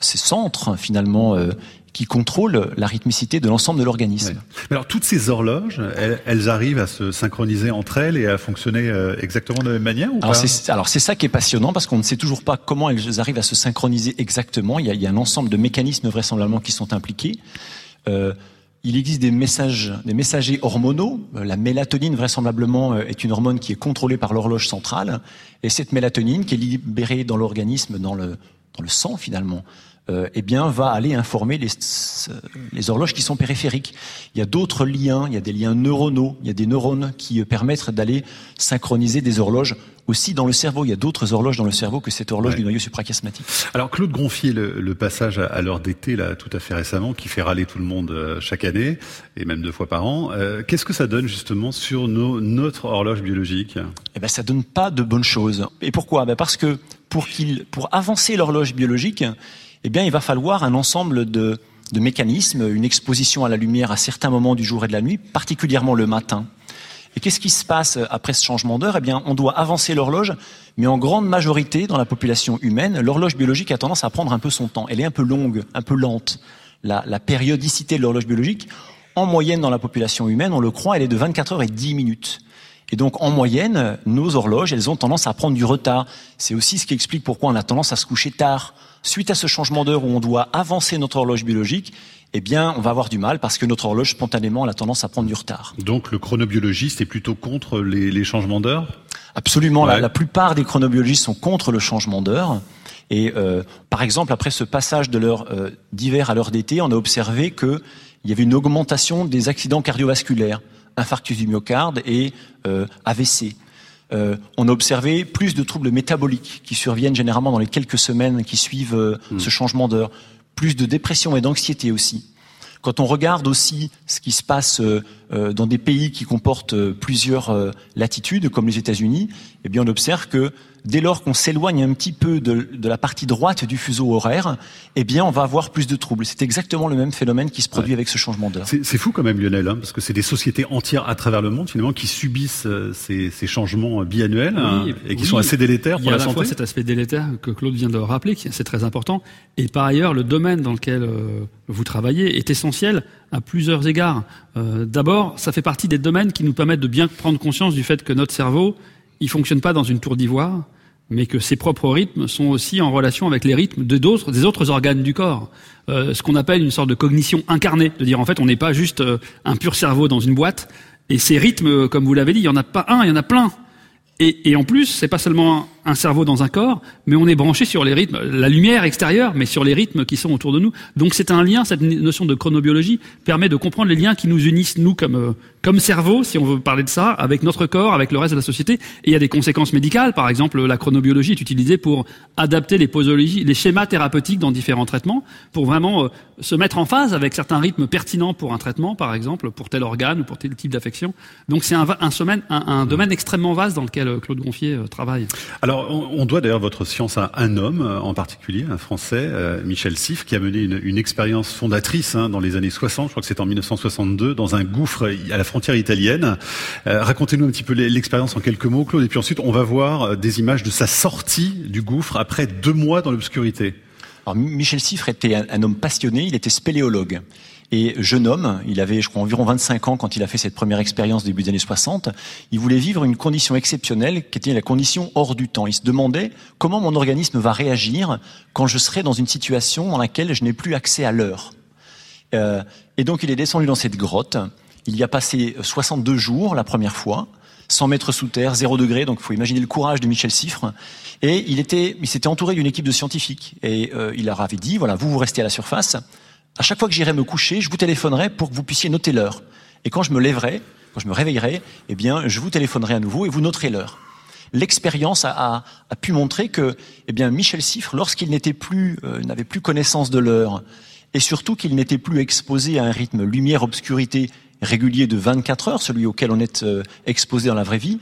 ces centres finalement euh, qui contrôlent la rythmicité de l'ensemble de l'organisme. Alors toutes ces horloges, elles, arrivent à se synchroniser entre elles et à fonctionner euh, exactement de la même manière ou alors c'est, alors c'est ça qui est passionnant parce qu'on ne sait toujours pas comment elles arrivent à se synchroniser exactement. Il y a, il y a un ensemble de mécanismes vraisemblablement qui sont impliqués. Euh, il existe des messages, des messagers hormonaux. La mélatonine, vraisemblablement, est une hormone qui est contrôlée par l'horloge centrale. Et cette mélatonine, qui est libérée dans l'organisme, dans le, dans le sang finalement, euh, eh bien, va aller informer les, les, horloges qui sont périphériques. Il y a d'autres liens, il y a des liens neuronaux, il y a des neurones qui permettent d'aller synchroniser des horloges aussi dans le cerveau. Il y a d'autres horloges dans le cerveau que cette horloge du noyau suprachiasmatique. Alors Claude Gonfier, le, le passage à, l'heure d'été là tout à fait récemment, qui fait râler tout le monde euh, chaque année et même deux fois par an, euh, qu'est-ce que ça donne justement sur nos, notre horloge biologique? Eh ben, ça donne pas de bonnes choses. Et pourquoi? Ben parce que pour avancer l'horloge biologique, eh il va falloir un ensemble de, de mécanismes, une exposition à la lumière à certains moments du jour et de la nuit, particulièrement le matin. Et qu'est-ce qui se passe après ce changement d'heure? Eh bien, on doit avancer l'horloge, mais en grande majorité dans la population humaine, l'horloge biologique a tendance à prendre un peu son temps. Elle est un peu longue, un peu lente. La, la périodicité de l'horloge biologique, en moyenne dans la population humaine, on le croit, elle est de 24 heures et 10 minutes. Et donc, en moyenne, nos horloges, elles ont tendance à prendre du retard. C'est aussi ce qui explique pourquoi on a tendance à se coucher tard. Suite à ce changement d'heure où on doit avancer notre horloge biologique, eh bien, on va avoir du mal parce que notre horloge, spontanément, a tendance à prendre du retard. Donc, le chronobiologiste est plutôt contre les, changements d'heure? Absolument. La, plupart des chronobiologistes sont contre le changement d'heure. Et euh, par exemple, après ce passage de l'heure euh, d'hiver à l'heure d'été, on a observé qu'il y avait une augmentation des accidents cardiovasculaires infarctus du myocarde et euh, AVC. Euh, on a observé plus de troubles métaboliques qui surviennent généralement dans les quelques semaines qui suivent euh, hmm. ce changement d'heure, plus de dépression et d'anxiété aussi. Quand on regarde aussi ce qui se passe dans des pays qui comportent plusieurs latitudes, comme les États-Unis, eh bien, on observe que dès lors qu'on s'éloigne un petit peu de, la partie droite du fuseau horaire, eh bien, on va avoir plus de troubles. C'est exactement le même phénomène qui se produit avec ce changement d'heure. C'est fou quand même, Lionel, hein, parce que c'est des sociétés entières à travers le monde, finalement, qui subissent euh, ces, changements biannuels hein, et qui sont assez délétères pour la, santé. Il y a à la fois cet aspect délétère que Claude vient de rappeler, c'est très important, et par ailleurs, le domaine dans lequel euh, vous travaillez est essentiel à plusieurs égards. Euh, d'abord, ça fait partie des domaines qui nous permettent de bien prendre conscience du fait que notre cerveau il fonctionne pas dans une tour d'ivoire, mais que ses propres rythmes sont aussi en relation avec les rythmes de d'autres, des autres organes du corps. Euh, ce qu'on appelle une sorte de cognition incarnée, de dire en fait on n'est pas juste euh, un pur cerveau dans une boîte, et ces rythmes, comme vous l'avez dit, il y en a pas un, il y en a plein. Et, et en plus, c'est pas seulement un cerveau dans un corps, mais on est branché sur les rythmes, la lumière extérieure, mais sur les rythmes qui sont autour de nous. Donc c'est un lien, cette notion de chronobiologie permet de comprendre les liens qui nous unissent, nous, comme, euh, comme cerveau, si on veut parler de ça, avec notre corps, avec le reste de la société. Et il y a des conséquences médicales. Par exemple, la chronobiologie est utilisée pour adapter les posologies, les schémas thérapeutiques dans différents traitements, pour vraiment euh, se mettre en phase avec certains rythmes pertinents pour un traitement, par exemple, pour tel organe ou pour tel type d'affection. Donc c'est un, un, un, domaine extrêmement vaste dans lequel euh, Claude Gonfier travaille. Alors, on, doit d'ailleurs votre science à un homme euh, en particulier, un Français, euh, Michel Siff, qui a mené une, expérience fondatrice hein, dans les années 60, je crois que c'est en 1962, dans un gouffre à la frontière italienne. Euh, racontez-nous un petit peu l'expérience en quelques mots, Claude, et puis ensuite on va voir des images de sa sortie du gouffre après deux mois dans l'obscurité. Alors, Michel Siffre était un, homme passionné, il était spéléologue. Et jeune homme, il avait, je crois, environ 25 ans quand il a fait cette première expérience début des années 60. Il voulait vivre une condition exceptionnelle qui était la condition hors du temps. Il se demandait comment mon organisme va réagir quand je serai dans une situation dans laquelle je n'ai plus accès à l'heure. Euh, et donc il est descendu dans cette grotte. Il y a passé 62 jours la première fois. 100 mètres sous terre, 0 degré, donc il faut imaginer le courage de Michel Siffre. Et il était, il s'était entouré d'une équipe de scientifiques. Et euh, il leur avait dit, voilà, vous, vous restez à la surface, à chaque fois que j'irai me coucher, je vous téléphonerai pour que vous puissiez noter l'heure. Et quand je me lèverai, quand je me réveillerai, eh bien, je vous téléphonerai à nouveau et vous noterez l'heure. L'expérience a, pu montrer que, eh bien, Michel Siffre, lorsqu'il n'était plus, euh, n'avait plus connaissance de l'heure, et surtout qu'il n'était plus exposé à un rythme lumière-obscurité régulier de 24 heures, celui auquel on est euh, exposé dans la vraie vie,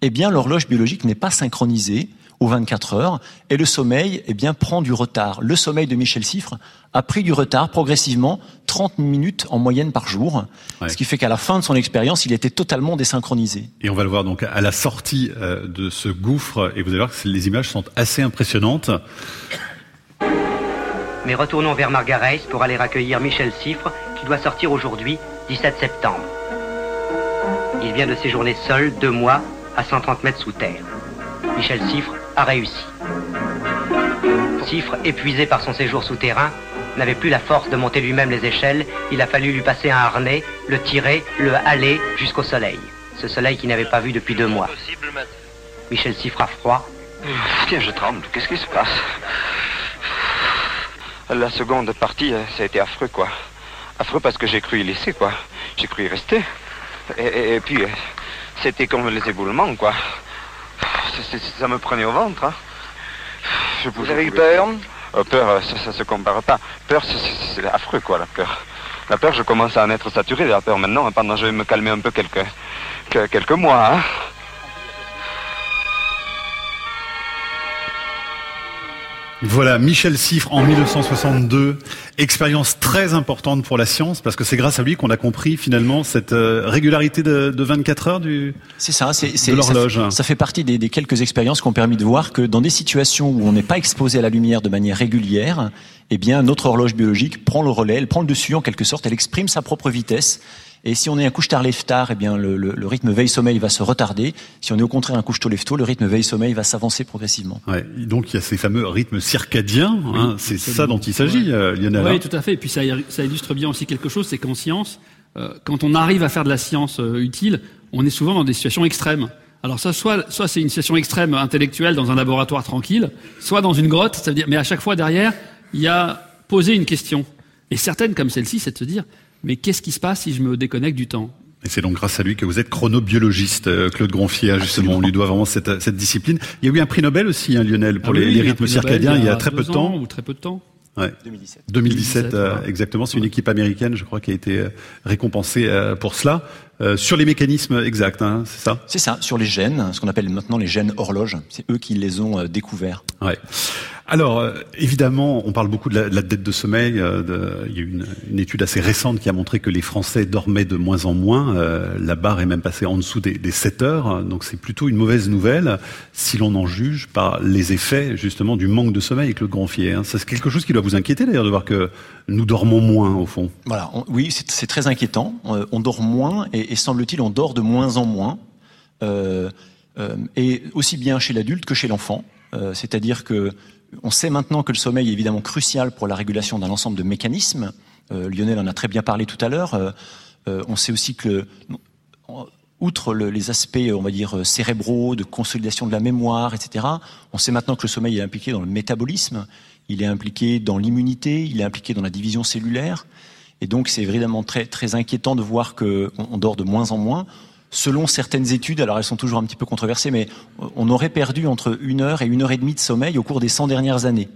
eh bien, l'horloge biologique n'est pas synchronisée aux 24 heures, et le sommeil, eh bien, prend du retard. Le sommeil de Michel Siffre a pris du retard progressivement, 30 minutes en moyenne par jour, ce qui fait qu'à la fin de son expérience, il était totalement désynchronisé. Et on va le voir donc à la sortie euh, de ce gouffre, et vous allez voir que les images sont assez impressionnantes. Mais retournons vers Margaret pour aller accueillir Michel Siffre, qui doit sortir aujourd'hui, 17 septembre. Il vient de séjourner seul deux mois à 130 mètres sous terre. Michel Siffre a réussi. Siffre, épuisé par son séjour souterrain, n'avait plus la force de monter lui-même les échelles. Il a fallu lui passer un harnais, le tirer, le haler jusqu'au soleil. Ce soleil qu'il n'avait pas vu depuis deux mois. Michel Siffre a froid. Tiens, je tremble. Qu'est-ce qui se passe? La seconde partie, euh, ça a été affreux, quoi. Affreux parce que j'ai cru y laisser, quoi. J'ai cru y rester. Et, et puis, euh, c'était comme les éboulements, quoi ça me prenait au ventre. Hein. Vous avez eu peur euh, Peur, euh, ça, ne se compare pas. Peur, c'est affreux, quoi, la peur. La peur, je commence à en être saturé de la peur maintenant. Hein, pendant, je vais me calmer un peu quelques, quelques mois. Hein. Voilà, Michel Siffre en 1962, expérience très importante pour la science parce que c'est grâce à lui qu'on a compris finalement cette euh, régularité de, 24 heures du C'est ça, c'est de l'horloge. Ça, fait partie des, quelques expériences qui ont permis de voir que dans des situations où on n'est pas exposé à la lumière de manière régulière, eh bien notre horloge biologique prend le relais, elle prend le dessus en quelque sorte, elle exprime sa propre vitesse et si on est un couche-tard lève-tard, eh bien le, le, le rythme veille-sommeil va se retarder. Si on est au contraire un couche-tôt lève-tôt, le rythme veille-sommeil va s'avancer progressivement. Ouais, donc il y a ces fameux rythmes circadiens. hein, c'est ça dont il s'agit, euh, Lionel. Oui, tout à fait. Et puis ça, ça illustre bien aussi quelque chose, c'est qu'en science, euh, quand on arrive à faire de la science euh, utile, on est souvent dans des situations extrêmes. Alors ça, soit, soit c'est une situation extrême intellectuelle dans un laboratoire tranquille, soit dans une grotte. Ça veut dire, mais à chaque fois derrière, il y a posé une question. Et certaines comme celle-ci, c'est de se dire, mais qu'est-ce qui se passe si je me déconnecte du temps? Et c'est donc grâce à lui que vous êtes chronobiologiste, euh, Claude Gronfier, hein, justement. On lui doit vraiment cette, cette, discipline. Il y a eu un prix Nobel aussi, hein, Lionel, pour ah les, rythmes circadiens, il y a, très peu de temps. Ou très peu de temps. Ouais. 2017. 2017, exactement. C'est une équipe américaine, je crois, qui a été récompensée pour cela. Sur les mécanismes exacts, hein, c'est ça C'est ça, sur les gènes, ce qu'on appelle maintenant les gènes horloges. C'est eux qui les ont découverts. Ouais. Alors, euh, évidemment, on parle beaucoup de la, dette de sommeil. Euh, il y a eu une, étude assez récente qui a montré que les Français dormaient de moins en moins. Euh, la barre est même passée en dessous des, 7 heures. Donc, c'est plutôt une mauvaise nouvelle si l'on en juge par les effets, justement, du manque de sommeil avec le Granfier. Hein. C'est quelque chose qui doit vous inquiéter, d'ailleurs, de voir que nous dormons moins, au fond. Voilà. oui, c'est très inquiétant. on dort moins et, et semble-t-il, on dort de moins en moins. et aussi bien chez l'adulte que chez l'enfant. C'est-à-dire que on sait maintenant que le sommeil est évidemment crucial pour la régulation d'un ensemble de mécanismes. Euh, Lionel en a très bien parlé tout à l'heure. Euh, euh, on sait aussi que, outre les aspects, on va dire, cérébraux, de consolidation de la mémoire, etc., on sait maintenant que le sommeil est impliqué dans le métabolisme, il est impliqué dans l'immunité, il est impliqué dans la division cellulaire. Et donc, c'est évidemment très, très inquiétant de voir qu'on dort de moins en moins selon certaines études, alors elles sont toujours un petit peu controversées, mais on aurait perdu entre une heure et une heure et demie de sommeil au cours des 100 dernières années.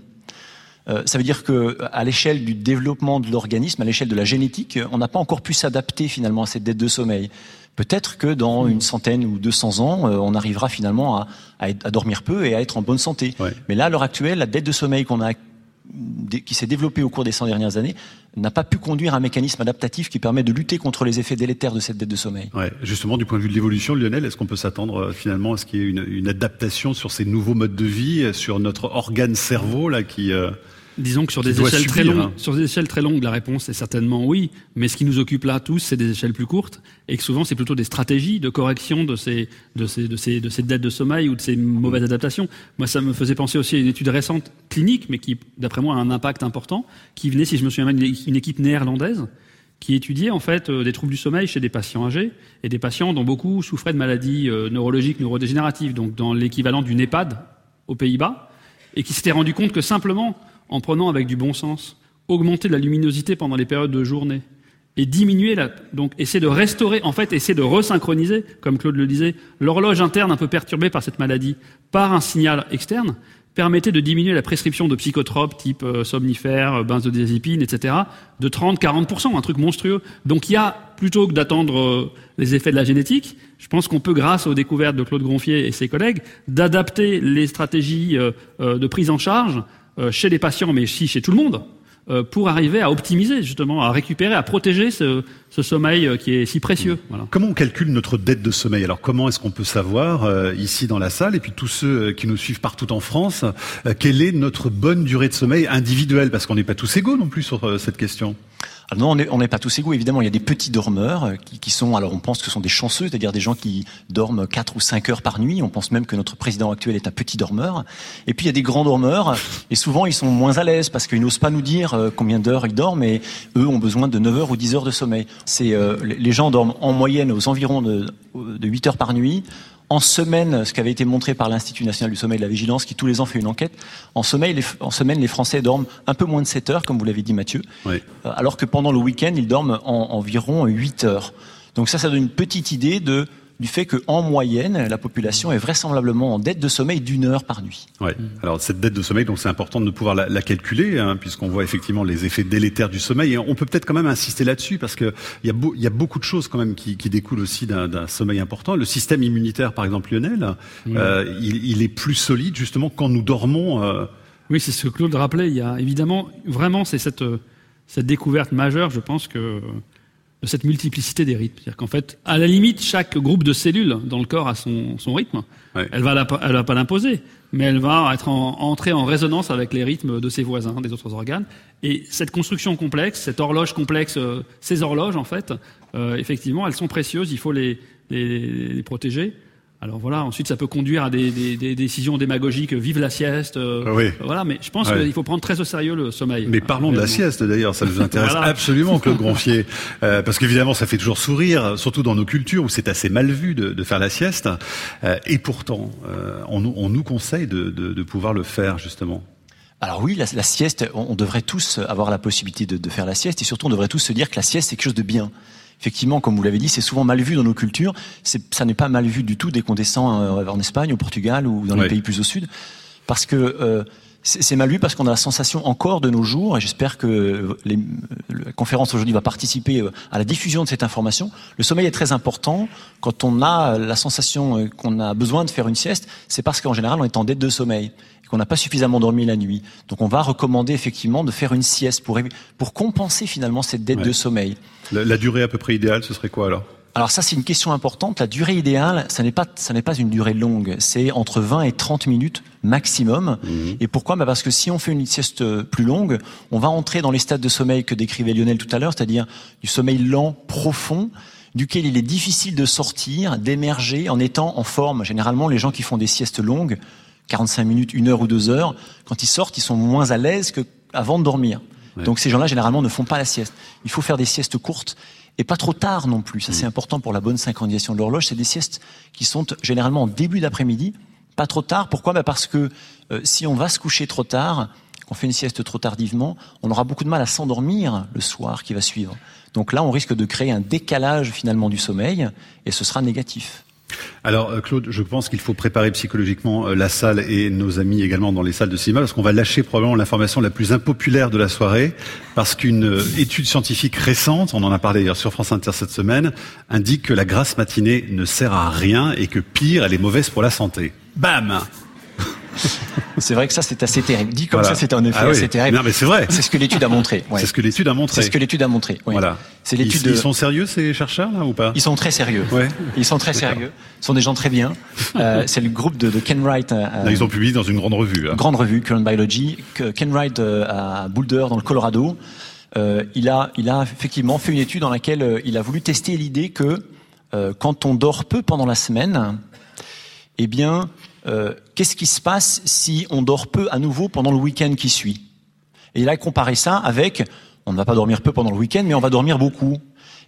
Euh, ça veut dire que à l'échelle du développement de l'organisme, à l'échelle de la génétique, on n'a pas encore pu s'adapter finalement à cette dette de sommeil. Peut-être que dans une centaine ou 200 ans, euh, on arrivera finalement à, à, dormir peu et à être en bonne santé. Mais là, à l'heure actuelle, la dette de sommeil qu'on a qui s'est développé au cours des 100 dernières années n'a pas pu conduire un mécanisme adaptatif qui permet de lutter contre les effets délétères de cette dette de sommeil. Ouais, justement, du point de vue de l'évolution, Lionel, est-ce qu'on peut s'attendre euh, finalement à ce qu'il y ait une, une, adaptation sur ces nouveaux modes de vie, sur notre organe cerveau là qui euh, Disons que sur des échelles très longues, sur des échelles très longues, la réponse est certainement oui. Mais ce qui nous occupe là tous, c'est des échelles plus courtes, et que souvent c'est plutôt des stratégies de correction de ces, de ces, de ces, de ces dettes de sommeil ou de ces mauvaises adaptations. Moi, ça me faisait penser aussi à une étude récente clinique, mais qui, d'après moi, a un impact important, qui venait, si je me souviens bien, d'une équipe néerlandaise qui étudiait en fait euh, des troubles du sommeil chez des patients âgés et des patients dont beaucoup souffraient de maladies euh, neurologiques, neurodégénératives, donc dans l'équivalent d'une EHPAD aux Pays-Bas, et qui s'étaient rendu compte que simplement en prenant avec du bon sens, augmenter la luminosité pendant les périodes de journée et diminuer la, donc essayer de restaurer, en fait, essayer de resynchroniser, comme Claude le disait, l'horloge interne un peu perturbée par cette maladie, par un signal externe, permettait de diminuer la prescription de psychotropes type euh, somnifères, euh, benzodiazépines, etc., de 30-40%, un truc monstrueux. Donc il y a, plutôt que d'attendre euh, les effets de la génétique, je pense qu'on peut, grâce aux découvertes de Claude Gronfier et ses collègues, d'adapter les stratégies de prise en charge euh, chez les patients, mais aussi chez tout le monde, euh, pour arriver à optimiser justement, à récupérer, à protéger ce, ce sommeil euh, qui est si précieux. Voilà. Comment on calcule notre dette de sommeil? Alors comment est-ce qu'on peut savoir ici dans la salle et puis tous ceux qui nous suivent partout en France quelle est notre bonne durée de sommeil individuelle? Parce qu'on n'est pas tous égaux non plus sur cette question. Alors non, on n'est pas tous égaux. Évidemment, il y a des petits dormeurs euh, qui, qui, sont, alors on pense que ce sont des chanceux, c'est-à-dire des gens qui dorment 4 ou 5 heures par nuit. On pense même que notre président actuel est un petit dormeur. Et puis il y a des grands dormeurs, et souvent ils sont moins à l'aise parce qu'ils n'osent pas nous dire euh, combien d'heures ils dorment, et eux ont besoin de 9 heures ou 10 heures de sommeil. C'est euh, Les gens dorment en moyenne aux environs de, de 8 heures par nuit en semaine, ce qui avait été montré par l'Institut national du sommeil et de la vigilance, qui tous les ans fait une enquête, en, sommeil, les, en semaine, les Français dorment un peu moins de 7 heures, comme vous l'avez dit Mathieu, oui. Euh, alors que pendant le week-end, ils dorment en, environ 8 heures. Donc ça, ça donne une petite idée de du fait qu'en moyenne, la population est vraisemblablement en dette de sommeil d'une heure par nuit. Ouais. Alors cette dette de sommeil, donc c'est important de pouvoir la, la calculer, hein, puisqu'on voit effectivement les effets délétères du sommeil. Et on peut peut-être quand même insister là-dessus, parce qu'il y, a y a beaucoup de choses quand même qui, qui découlent aussi d'un sommeil important. Le système immunitaire, par exemple, Lionel, euh, il, il, est plus solide justement quand nous dormons. Euh... Oui, c'est ce que Claude rappelait. Il y a évidemment, vraiment, c'est cette, cette découverte majeure, je pense que de cette multiplicité des rythmes. C'est-à-dire qu'en fait, à la limite, chaque groupe de cellules dans le corps a son, son rythme. Elle va, elle va pas l'imposer, mais elle va être en, entrer en résonance avec les rythmes de ses voisins, des autres organes. Et cette construction complexe, cette horloge complexe, euh, ces horloges, en fait, euh, effectivement, elles sont précieuses. Il faut les, les, les protéger. Alors voilà, ensuite ça peut conduire à des, des, des décisions démagogiques, vive la sieste. Euh, oui. Voilà, mais je pense qu'il faut prendre très au sérieux le sommeil. Mais parlons de la sieste d'ailleurs, ça nous intéresse absolument, Claude Gronfier, euh, parce qu'évidemment ça fait toujours sourire, surtout dans nos cultures où c'est assez mal vu de, de faire la sieste, euh, et pourtant euh, on, on, nous conseille de, de, de pouvoir le faire justement. Alors oui, la, la sieste, on, on, devrait tous avoir la possibilité de, de, faire la sieste, et surtout on devrait tous se dire que la sieste c'est quelque chose de bien effectivement, comme vous l'avez dit, c'est souvent mal vu dans nos cultures. Ça n'est pas mal vu du tout dès qu'on descend euh, en Espagne, au Portugal ou dans les pays plus au sud. parce que c'est mal vu parce qu'on a la sensation encore de nos jours, et j'espère que les, la conférence aujourd'hui va participer euh, à la diffusion de cette information. Le sommeil est très important. Quand on a la sensation euh, qu'on a besoin de faire une sieste, c'est parce qu'en général on est en dette de sommeil et qu'on n'a pas suffisamment dormi la nuit. Donc on va recommander effectivement de faire une sieste pour, pour compenser finalement cette dette de sommeil. La, la durée à peu près idéale, ce serait quoi alors? Alors ça, c'est une question importante. La durée idéale, ça n'est pas, ça n'est pas une durée longue. C'est entre 20 et 30 minutes maximum. Mhm. Et pourquoi? Bah Parce que si on fait une sieste plus longue, on va entrer dans les stades de sommeil que décrivait Lionel tout à l'heure, c'est-à-dire du sommeil lent, profond, duquel il est difficile de sortir, d'émerger en étant en forme. Généralement, les gens qui font des siestes longues, 45 minutes, une heure ou deux heures, quand ils sortent, ils sont moins à l'aise qu'avant de dormir. Donc ces gens-là, généralement, ne font pas la sieste. Il faut faire des siestes courtes et pas trop tard non plus. Ça, c'est mm. important pour la bonne synchronisation de l'horloge. C'est des siestes qui sont généralement en début d'après-midi, pas trop tard. Pourquoi? Bah Parce que euh, si on va se coucher trop tard, qu'on fait une sieste trop tardivement, on aura beaucoup de mal à s'endormir le soir qui va suivre. Donc là, on risque de créer un décalage finalement du sommeil, et ce sera négatif. Alors euh, Claude, je pense qu'il faut préparer psychologiquement euh, la salle et nos amis également dans les salles de cinéma parce qu'on va lâcher probablement l'information la plus impopulaire de la soirée parce qu'une euh, étude scientifique récente, on en a parlé d'ailleurs sur France Inter cette semaine, indique que la grasse matinée ne sert à rien et que pire, elle est mauvaise pour la santé. Bam c'est vrai que ça, c'est assez terrible. Dit comme ça, c'est en effet ah assez terrible. Non, mais c'est vrai. C'est ce que l'étude a montré. C'est ce que l'étude a montré. C'est ce que l'étude a montré. Voilà. C'est l'étude. Ils, sont sérieux ces chercheurs là ou pas? Ils sont très sérieux. Ouais. Ils sont très sérieux. Ce sont des gens très bien. Euh, c'est le groupe de, de Ken Wright. Euh, ils ont publié dans une grande revue. Hein. Grande revue, Current Biology. Ken Wright euh, à Boulder dans le Colorado. Il a, il a effectivement fait une étude dans laquelle il a voulu tester l'idée que quand on dort peu pendant la semaine, eh bien, euh, qu'est-ce qui se passe si on dort peu à nouveau pendant le week-end qui suit? Et il a comparé ça avec, on ne va pas dormir peu pendant le week-end, mais on va dormir beaucoup.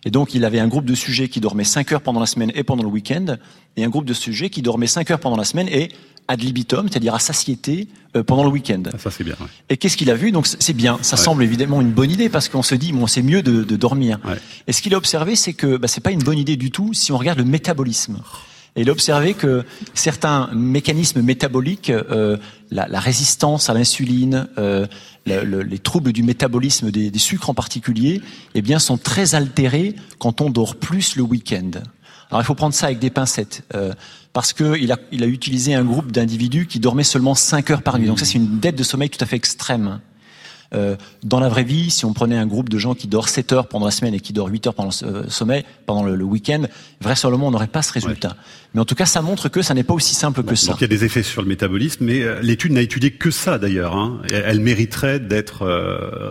Et donc, il avait un groupe de sujets qui dormaient 5 heures pendant la semaine et pendant le week-end, et un groupe de sujets qui dormaient 5 heures pendant la semaine et ad libitum, c'est-à-dire à satiété, euh, pendant le week-end. Ah, ça, c'est bien. Et qu'est-ce qu'il a vu? Donc, c'est bien. Ça semble évidemment une bonne idée parce qu'on se dit, bon, c'est mieux de, dormir. Et ce qu'il a observé, c'est que bah, c'est pas une bonne idée du tout si on regarde le métabolisme. Et il a observé que certains mécanismes métaboliques, euh, la, résistance à l'insuline, euh, le, les troubles du métabolisme des, des, sucres en particulier, eh bien, sont très altérés quand on dort plus le week-end. Alors il faut prendre ça avec des pincettes, euh, parce qu'il a, il a utilisé un groupe d'individus qui dormaient seulement 5 heures par nuit. Donc ça, c'est une dette de sommeil tout à fait extrême. Euh, dans la vraie vie, si on prenait un groupe de gens qui dort 7 heures pendant la semaine et qui dort 8 heures pendant le euh, sommeil, pendant le, week-end, vraisemblablement on n'aurait pas ce résultat. Mais en tout cas, ça montre que ça n'est pas aussi simple que ça. Donc il y a des effets sur le métabolisme, mais euh, l'étude n'a étudié que ça d'ailleurs. Hein. Elle mériterait d'être euh,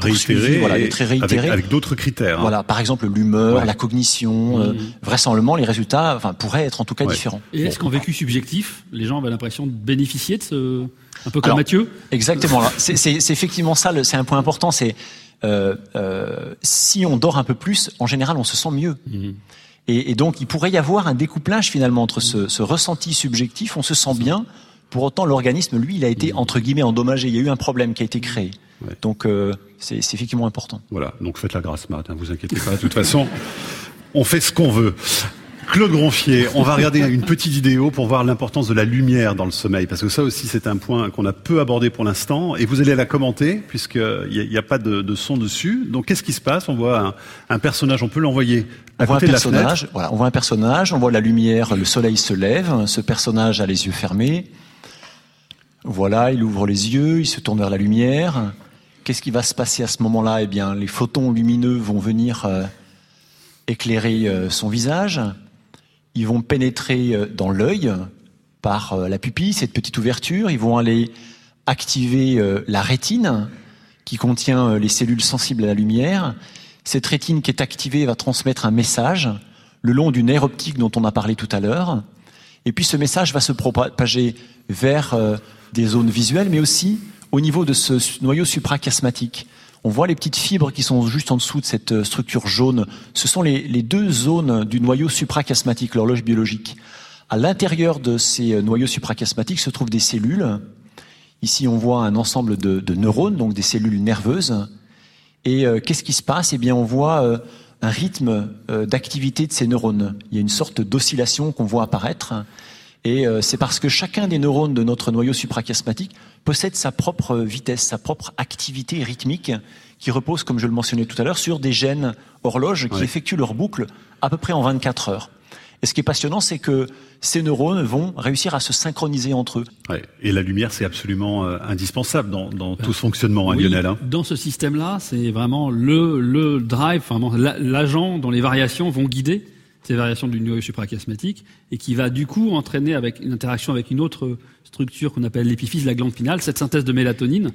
réitérée, voilà, réitérée avec, d'autres critères. Hein. Voilà, par exemple l'humeur, la cognition. Mmh. vraisemblablement, les résultats, enfin, pourraient être en tout cas différents. Et est-ce qu'en vécu subjectif, les gens avaient l'impression de bénéficier de ce un peu comme Mathieu Exactement. C'est effectivement ça, c'est un point important. C'est euh, euh, si on dort un peu plus, en général, on se sent mieux. Mhm. Et, et, donc, il pourrait y avoir un découplage finalement entre ce, ce ressenti subjectif, on se sent bien. Pour autant, l'organisme, lui, il a été entre guillemets endommagé. Il y a eu un problème qui a été créé. Donc, euh, c'est effectivement important. Voilà. Donc, faites la grâce mat. Hein, vous inquiétez pas. De toute façon, on fait ce qu'on veut. Claude Gronfier, on va regarder une petite vidéo pour voir l'importance de la lumière dans le sommeil, parce que ça aussi c'est un point qu'on a peu abordé pour l'instant, et vous allez la commenter, puisqu'il n'y a, pas de, son dessus. Donc qu'est-ce qui se passe? On voit un, personnage, on peut l'envoyer on voit un personnage, voilà, on voit un personnage, on voit la lumière, le soleil se lève, ce personnage a les yeux fermés. Voilà, il ouvre les yeux, il se tourne vers la lumière. Qu'est-ce qui va se passer à ce moment-là? Eh bien, les photons lumineux vont venir euh, éclairer euh, son visage ils vont pénétrer euh, dans l'œil par euh, la pupille, cette petite ouverture, ils vont aller activer euh, la rétine qui contient les cellules sensibles à la lumière. Cette rétine qui est activée va transmettre un message le long d'une aire optique dont on a parlé tout à l'heure. Et puis ce message va se propager vers des zones visuelles, mais aussi au niveau de ce noyau suprachiasmatique. On voit les petites fibres qui sont juste en dessous de cette euh, structure jaune. Ce sont les, deux zones du noyau suprachiasmatique, l'horloge biologique. À l'intérieur de ces euh, noyaux suprachiasmatiques se trouvent des cellules. Ici, on voit un ensemble de, neurones, donc des cellules nerveuses. Et euh, qu'est-ce qui se passe? Eh bien, on voit un rythme d'activité de ces neurones. Il y a une sorte d'oscillation qu'on voit apparaître. Et c'est parce que chacun des neurones de notre noyau suprachiasmatique possède sa propre vitesse, sa propre activité rythmique, qui repose, comme je le mentionnais tout à l'heure, sur des gènes horloges qui effectuent leur boucle à peu près en 24 heures. Et ce qui est passionnant, c'est que ces neurones vont réussir à se synchroniser entre eux. Ouais. Et la lumière, c'est absolument euh, indispensable dans, dans tout ce fonctionnement, hein, Lionel. Hein. Dans ce système-là, c'est vraiment le, le drive, l'agent dont les variations vont guider ces variations du noyau suprachiasmatique et qui va du coup entraîner avec une interaction avec une autre structure qu'on appelle l'épiphyse, la glande pinale, cette synthèse de mélatonine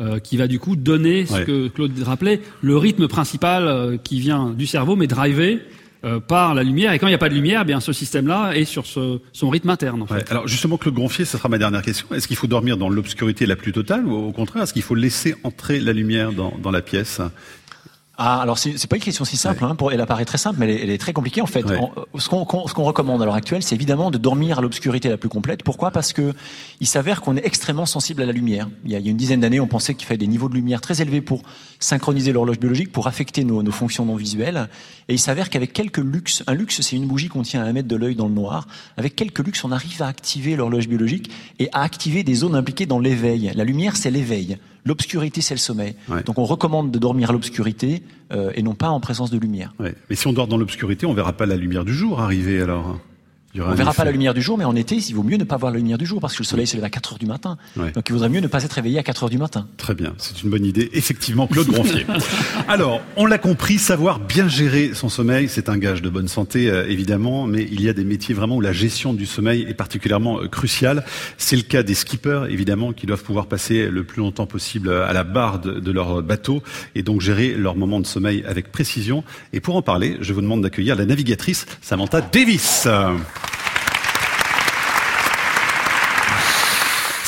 euh, qui va du coup donner ce que Claude rappelait, le rythme principal euh, qui vient du cerveau mais drivé euh, par la lumière. Et quand il n'y a pas de lumière, eh bien ce système-là est sur ce, son rythme interne. En fait. Alors justement, Claude Gonfier, ce sera ma dernière question. Est-ce qu'il faut dormir dans l'obscurité la plus totale ou au contraire, est-ce qu'il faut laisser entrer la lumière dans, dans la pièce? Ah, alors c'est pas une question si simple. Hein, pour, elle apparaît très simple, mais elle est, elle est très compliquée en fait. ce qu'on recommande à l'heure actuelle, c'est évidemment de dormir à l'obscurité la plus complète. Pourquoi? Parce que il s'avère qu'on est extrêmement sensible à la lumière. Il y a, il y a une dizaine d'années, on pensait qu'il fallait des niveaux de lumière très élevés pour synchroniser l'horloge biologique, pour affecter nos, nos, fonctions non visuelles. Et il s'avère qu'avec quelques luxe, un luxe, c'est une bougie qu'on tient à un mètre de l'œil dans le noir. Avec quelques luxe, on arrive à activer l'horloge biologique et à activer des zones impliquées dans l'éveil. La lumière, c'est l'éveil. L'obscurité, c'est le sommeil. Donc on recommande de dormir à l'obscurité euh, et non pas en présence de lumière. Ouais. Mais si on dort dans l'obscurité, on verra pas la lumière du jour arriver alors. On verra pas la lumière du jour, mais en été, il vaut mieux ne pas voir la lumière du jour parce que le soleil se lève à 4 heures du matin. Donc il vaudrait mieux ne pas être réveillé à 4 heures du matin. Très bien, c'est une bonne idée. Effectivement, Claude Gronfier. Alors, on l'a compris, savoir bien gérer son sommeil, c'est un gage de bonne santé, euh, évidemment, mais il y a des métiers vraiment où la gestion du sommeil est particulièrement euh, cruciale. C'est le cas des skippers, évidemment, qui doivent pouvoir passer le plus longtemps possible à la barre de, de leur bateau et donc gérer leur moment de sommeil avec précision. Et pour en parler, je vous demande d'accueillir la navigatrice Samantha Davis.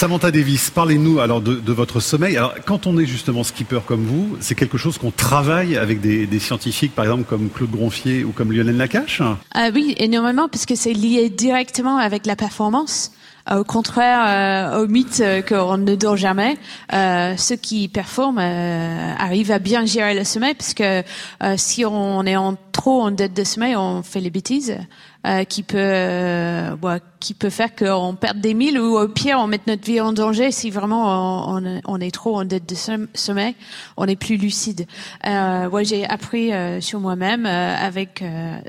Samantha Davis, parlez-nous alors de, de, votre sommeil. Alors, quand on est justement skipper comme vous, c'est quelque chose qu'on travaille avec des, des, scientifiques, par exemple comme Claude Gronfier ou comme Lionel Nakache? Euh, Oui, énormément, parce que c'est lié directement avec la performance. Au contraire, euh, au mythe euh, qu'on ne dort jamais, euh, ceux qui performent euh, arrivent à bien gérer le sommeil, parce que euh, si on est en trop en dette de sommeil, on fait les bêtises. Euh, qui peut euh, qui peut faire qu'on perde des milles ou au pire on mette notre vie en danger si vraiment on, on est trop en dette de sommeil, on est plus lucide. Euh, ouais, j'ai appris euh, sur moi-même euh, avec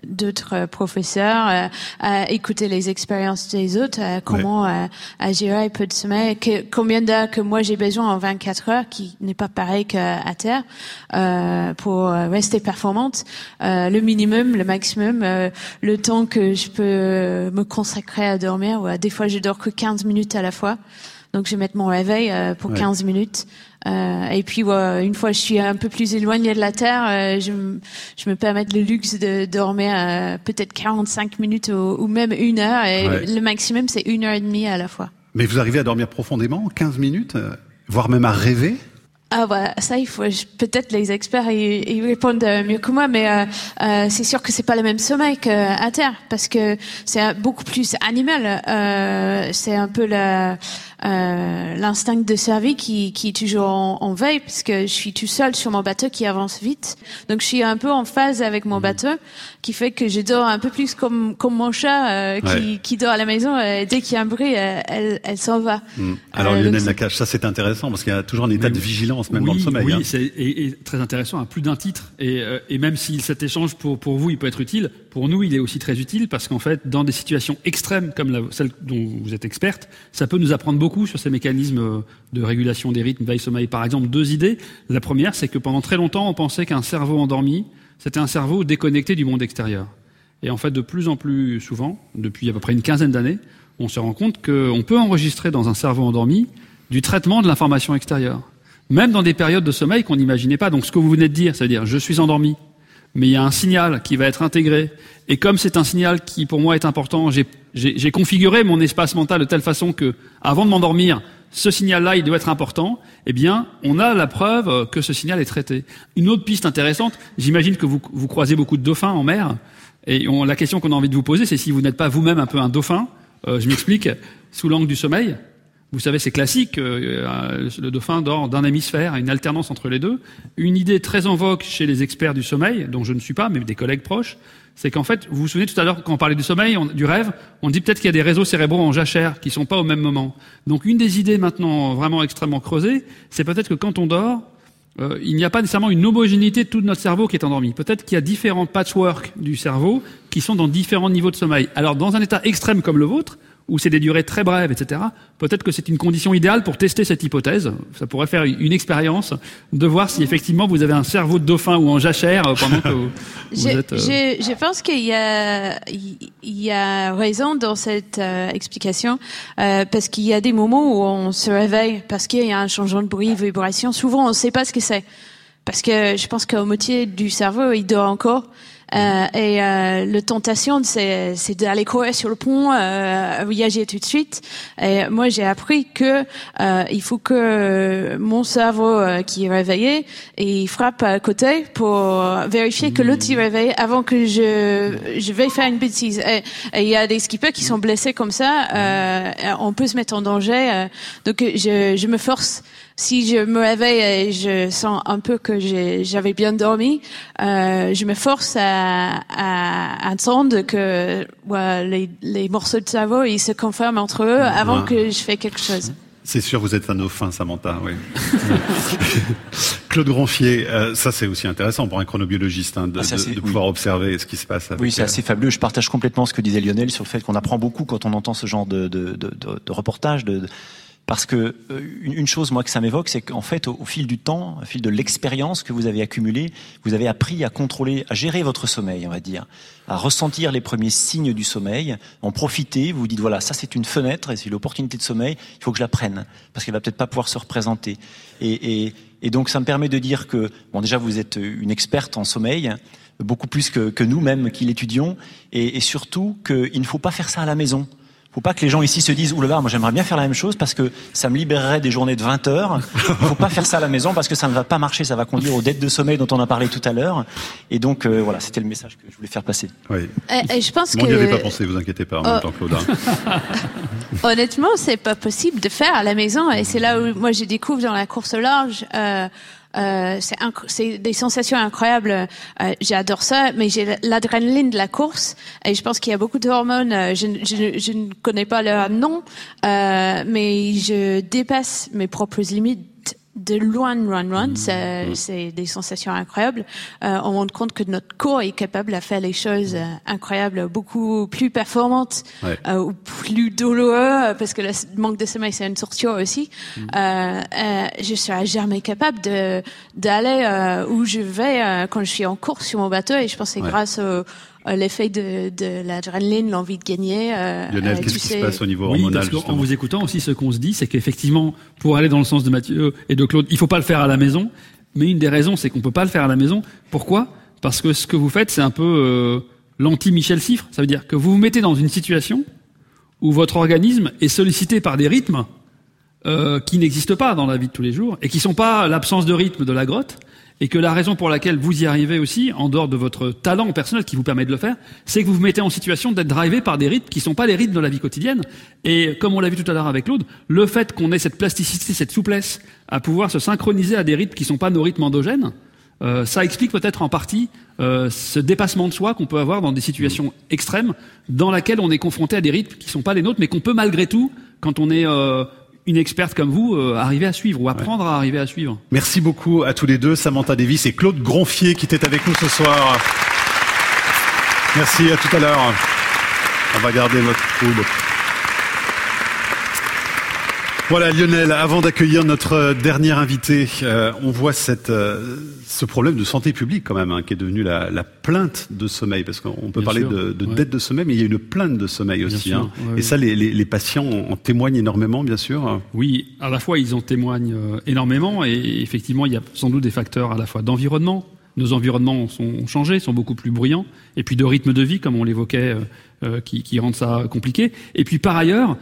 d'autres professeurs à écouter les expériences des autres, comment à gérer un peu de sommeil, que, combien d'heures que moi j'ai besoin en 24 heures, qui n'est pas pareil qu'à terre, pour rester performante. le minimum, le maximum, le temps que je peux me consacrer à dormir. Ouais, des fois, je dors que 15 minutes à la fois. Donc, je vais mettre mon réveil euh, pour 15 minutes. Euh, et puis, une fois je suis un peu plus éloignée de la Terre, euh, je, me permets le luxe de dormir peut-être 45 minutes ou, ou, même une heure. Et ouais. le maximum, c'est une heure et demie à la fois. Mais vous arrivez à dormir profondément, 15 minutes, voire même à rêver? Ah bah ça il faut peut-être les experts ils, ils, répondent mieux que moi mais euh, euh, c'est sûr que c'est pas le même sommeil qu'à terre parce que c'est beaucoup plus animal euh, c'est un peu la euh, l'instinct de survie qui, qui est toujours en, en, veille parce que je suis tout seul sur mon bateau qui avance vite. Donc je suis un peu en phase avec mon bateau qui fait que je dors un peu plus comme, comme mon chat euh, qui, ouais. qui, dort à la maison. Euh, dès qu'il y a un bruit, euh, elle, elle s'en va. Mmh. Alors euh, Lionel Nakache, ça c'est intéressant parce qu'il y a toujours un état de vigilance même oui, dans le sommeil. Oui, hein. c'est et, et très intéressant à plus d'un titre. Et, et même si cet échange pour, pour vous il peut être utile, pour nous il est aussi très utile parce qu'en fait dans des situations extrêmes comme la, celle dont vous êtes experte, ça peut nous apprendre beaucoup sur ces mécanismes de régulation des rythmes veille-sommeil. Par exemple, deux idées. La première, c'est que pendant très longtemps, on pensait qu'un cerveau endormi, c'était un cerveau déconnecté du monde extérieur. Et en fait, de plus en plus souvent, depuis à peu près une quinzaine d'années, on se rend compte qu'on peut enregistrer dans un cerveau endormi du traitement de l'information extérieure. Même dans des périodes de sommeil qu'on n'imaginait pas. Donc ce que vous venez de dire, c'est-à-dire je suis endormi, mais il y a un signal qui va être intégré. Et comme c'est un signal qui pour moi est important, j'ai configuré mon espace mental de telle façon que, avant de m'endormir, ce signal-là, il doit être important. Eh bien, on a la preuve que ce signal est traité. Une autre piste intéressante, j'imagine que vous, vous croisez beaucoup de dauphins en mer. Et on, la question qu'on a envie de vous poser, c'est si vous n'êtes pas vous-même un peu un dauphin. Euh, je m'explique. Sous l'angle du sommeil, vous savez, c'est classique, euh, le dauphin dort d'un hémisphère, une alternance entre les deux. Une idée très en vogue chez les experts du sommeil, dont je ne suis pas, mais des collègues proches, c'est qu'en fait, vous vous souvenez tout à l'heure quand on parlait du sommeil, du rêve, on dit peut-être qu'il y a des réseaux cérébraux en jachère qui sont pas au même moment. Donc une des idées maintenant vraiment extrêmement creusées, c'est peut-être que quand on dort, euh, il n'y a pas nécessairement une homogénéité de tout notre cerveau qui est endormi. Peut-être qu'il y a différents patchwork du cerveau qui sont dans différents niveaux de sommeil. Alors dans un état extrême comme le vôtre, où c'est des durées très brèves, etc., peut-être que c'est une condition idéale pour tester cette hypothèse. Ça pourrait faire une expérience de voir si effectivement vous avez un cerveau de dauphin ou en jachère pendant que vous, êtes... Euh, je, pense qu'il y a, il y a raison dans cette euh, explication, euh, parce qu'il y a des moments où on se réveille parce qu'il y a un changement de bruit, vibration. Souvent, on ne sait pas ce que c'est. Parce que je pense qu'au moitié du cerveau, il dort encore. Euh, et euh, le tentation, c'est, c'est d'aller courir sur le pont, euh, voyager tout de suite. Et moi, j'ai appris que euh, il faut que mon cerveau euh, qui est réveillé, il frappe à côté pour vérifier que l'autre est réveillé avant que je je vais faire une bêtise. Et il y a des skippers qui sont blessés comme ça. on peut se mettre en danger. donc je, je me force si je me réveille et je sens un peu que j'avais bien dormi, euh, je me force à, à, attendre que les, les, morceaux de cerveau ils se confirment entre eux avant que je fais quelque chose. C'est sûr, vous êtes un dauphin, Samantha, oui. Claude Gronfier, euh, ça c'est aussi intéressant pour un chronobiologiste hein, de, ah, de, pouvoir observer ce qui se passe. Avec, oui, c'est assez fabuleux. Je partage complètement ce que disait Lionel sur le fait qu'on apprend beaucoup quand on entend ce genre de, de, de, de reportage, de, parce que euh, une chose, moi, que ça m'évoque, c'est qu'en fait, au, fil du temps, au fil de l'expérience que vous avez accumulée, vous avez appris à contrôler, à gérer votre sommeil, on va dire, à ressentir les premiers signes du sommeil, en profiter. Vous vous dites voilà, ça c'est une fenêtre et c'est l'opportunité de sommeil. Il faut que je la prenne parce qu'elle va peut-être pas pouvoir se représenter. Et, et, et, donc, ça me permet de dire que bon, déjà, vous êtes une experte en sommeil beaucoup plus que, que nous mêmes qui l'étudions, et, et surtout qu'il ne faut pas faire ça à la maison faut pas que les gens ici se disent oulala, moi j'aimerais bien faire la même chose parce que ça me libérerait des journées de 20 heures. faut pas faire ça à la maison parce que ça ne va pas marcher, ça va conduire aux dettes de sommeil dont on a parlé tout à l'heure. Et donc euh, voilà, c'était le message que je voulais faire passer. Oui. Et, je pense que. On n'y avait pas pensé, vous inquiétez pas en même temps, Claude. Hein. Honnêtement, c'est pas possible de faire à la maison et c'est là où moi j'ai découvert dans la course large. Euh, euh, c'est des sensations incroyables. Euh, J'adore ça, mais j'ai l'adrénaline de la course et je pense qu'il y a beaucoup d'hormones. Euh, je, je, je, ne connais pas leur nom, euh, mais je dépasse mes propres limites de loin, loin, loin. Mmh. C'est des sensations incroyables. Euh, on rend compte que notre corps est capable de faire les choses euh, incroyables, beaucoup plus performantes euh, ou plus douloureuses, parce que le manque de sommeil, c'est une torture aussi. Mmh. Euh, euh, je serais jamais capable de d'aller où je vais quand je suis en course sur mon bateau, et je pense que c'est grâce au euh, l'effet de, de l'adrénaline, l'envie de gagner. Euh, Lionel, euh, qu'est-ce qui se passe au niveau hormonal oui, En vous écoutant aussi, ce qu'on se dit, c'est qu'effectivement, pour aller dans le sens de Mathieu et de Claude, il faut pas le faire à la maison. Mais une des raisons, c'est qu'on peut pas le faire à la maison. Pourquoi? Parce que ce que vous faites, c'est un peu euh, l'anti-Michel Cifre. Ça veut dire que vous vous mettez dans une situation où votre organisme est sollicité par des rythmes euh, qui n'existent pas dans la vie de tous les jours et qui sont pas l'absence de rythme de la grotte, et que la raison pour laquelle vous y arrivez aussi, en dehors de votre talent personnel qui vous permet de le faire, c'est que vous vous mettez en situation d'être drivé par des rythmes qui sont pas les rythmes de la vie quotidienne. Et comme on l'a vu tout à l'heure avec Claude, le fait qu'on ait cette plasticité, cette souplesse à pouvoir se synchroniser à des rythmes qui sont pas nos rythmes endogènes, euh, ça explique peut-être en partie euh, ce dépassement de soi qu'on peut avoir dans des situations extrêmes, dans laquelle on est confronté à des rythmes qui sont pas les nôtres, mais qu'on peut malgré tout, quand on est euh, une experte comme vous euh, arriver à suivre ou apprendre à arriver à suivre. Merci beaucoup à tous les deux, Samantha Davis et Claude Gronfier qui étaient avec nous ce soir. Merci, à tout à l'heure. On va garder votre coude. Voilà Lionel, avant d'accueillir notre euh, dernier invité, euh, on voit cette, euh, ce problème de santé publique quand même, hein, qui est devenu la, la, plainte de sommeil, parce qu'on peut parler de, de dette de sommeil, mais il y a une plainte de sommeil aussi. hein. Et ça, les, les, les, patients en témoignent énormément, bien sûr. Oui, à la fois ils en témoignent énormément, et effectivement, il y a sans doute des facteurs à la fois d'environnement. Nos environnements sont changés, sont beaucoup plus bruyants, et puis de rythme de vie, comme on l'évoquait, euh, qui, qui rendent ça compliqué. Et puis par ailleurs,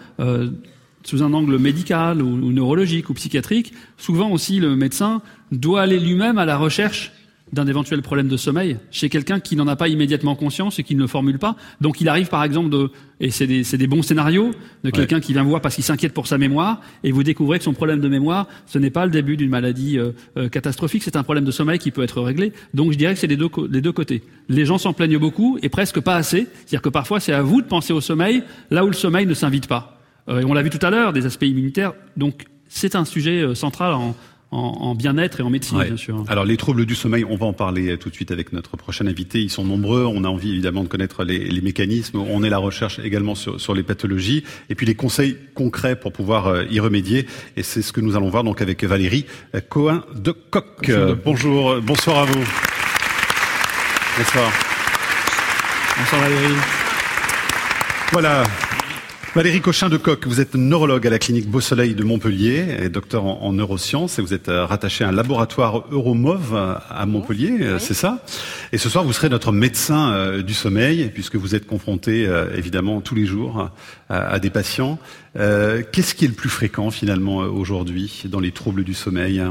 sous un angle médical ou, neurologique ou psychiatrique, souvent aussi le médecin doit aller lui-même à la recherche d'un éventuel problème de sommeil chez quelqu'un qui n'en a pas immédiatement conscience et qui ne le formule pas. Donc il arrive par exemple de, et c'est des, des, bons scénarios, de quelqu'un qui vient voir parce qu'il s'inquiète pour sa mémoire, et vous découvrez que son problème de mémoire, ce n'est pas le début d'une maladie euh, euh, catastrophique, c'est un problème de sommeil qui peut être réglé. Donc je dirais que c'est les deux, les deux côtés. Les gens s'en plaignent beaucoup et presque pas assez. C'est-à-dire que parfois c'est à vous de penser au sommeil là où le sommeil ne s'invite pas. Euh, et on l'a vu tout à l'heure, des aspects immunitaires. Donc c'est un sujet central en, en, bien-être et en médecine, bien sûr. Alors les troubles du sommeil, on va en parler tout de suite avec notre prochain invité. Ils sont nombreux. On a envie évidemment de connaître les, les mécanismes. On est la recherche également sur, sur, les pathologies et puis les conseils concrets pour pouvoir euh, y remédier. Et c'est ce que nous allons voir donc avec Valérie Cohen de Coq. Bonjour, bonsoir à vous. Bonsoir. Bonsoir Valérie. Voilà, Valérie Cochin de Coq, vous êtes neurologue à la clinique Beau Soleil de Montpellier et docteur en, neurosciences et vous êtes euh, rattaché à un laboratoire Euromov à Montpellier, euh, c'est ça? Et ce soir, vous serez notre médecin euh, du sommeil puisque vous êtes confronté évidemment tous les jours à, des patients. Qu'est-ce qui est le plus fréquent finalement aujourd'hui dans les troubles du sommeil?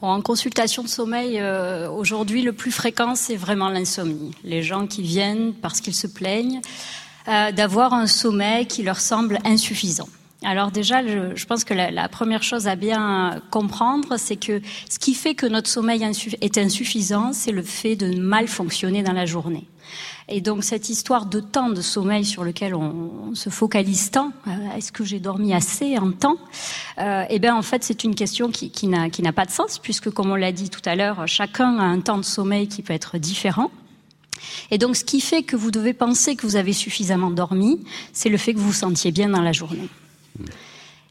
En consultation de sommeil, aujourd'hui, le plus fréquent, c'est vraiment l'insomnie. Les gens qui viennent parce qu'ils se plaignent, euh, d'avoir un sommeil qui leur semble insuffisant. Alors déjà, je, pense que la, première chose à bien comprendre, c'est que ce qui fait que notre sommeil est insuffisant, c'est le fait de mal fonctionner dans la journée. Et donc cette histoire de temps de sommeil sur lequel on, se focalise tant, euh, est-ce que j'ai dormi assez en temps euh, Eh bien en fait c'est une question qui, qui n'a pas de sens puisque comme on l'a dit tout à l'heure, chacun a un temps de sommeil qui peut être différent. Et donc, ce qui fait que vous devez penser que vous avez suffisamment dormi, c'est le fait que vous vous sentiez bien dans la journée.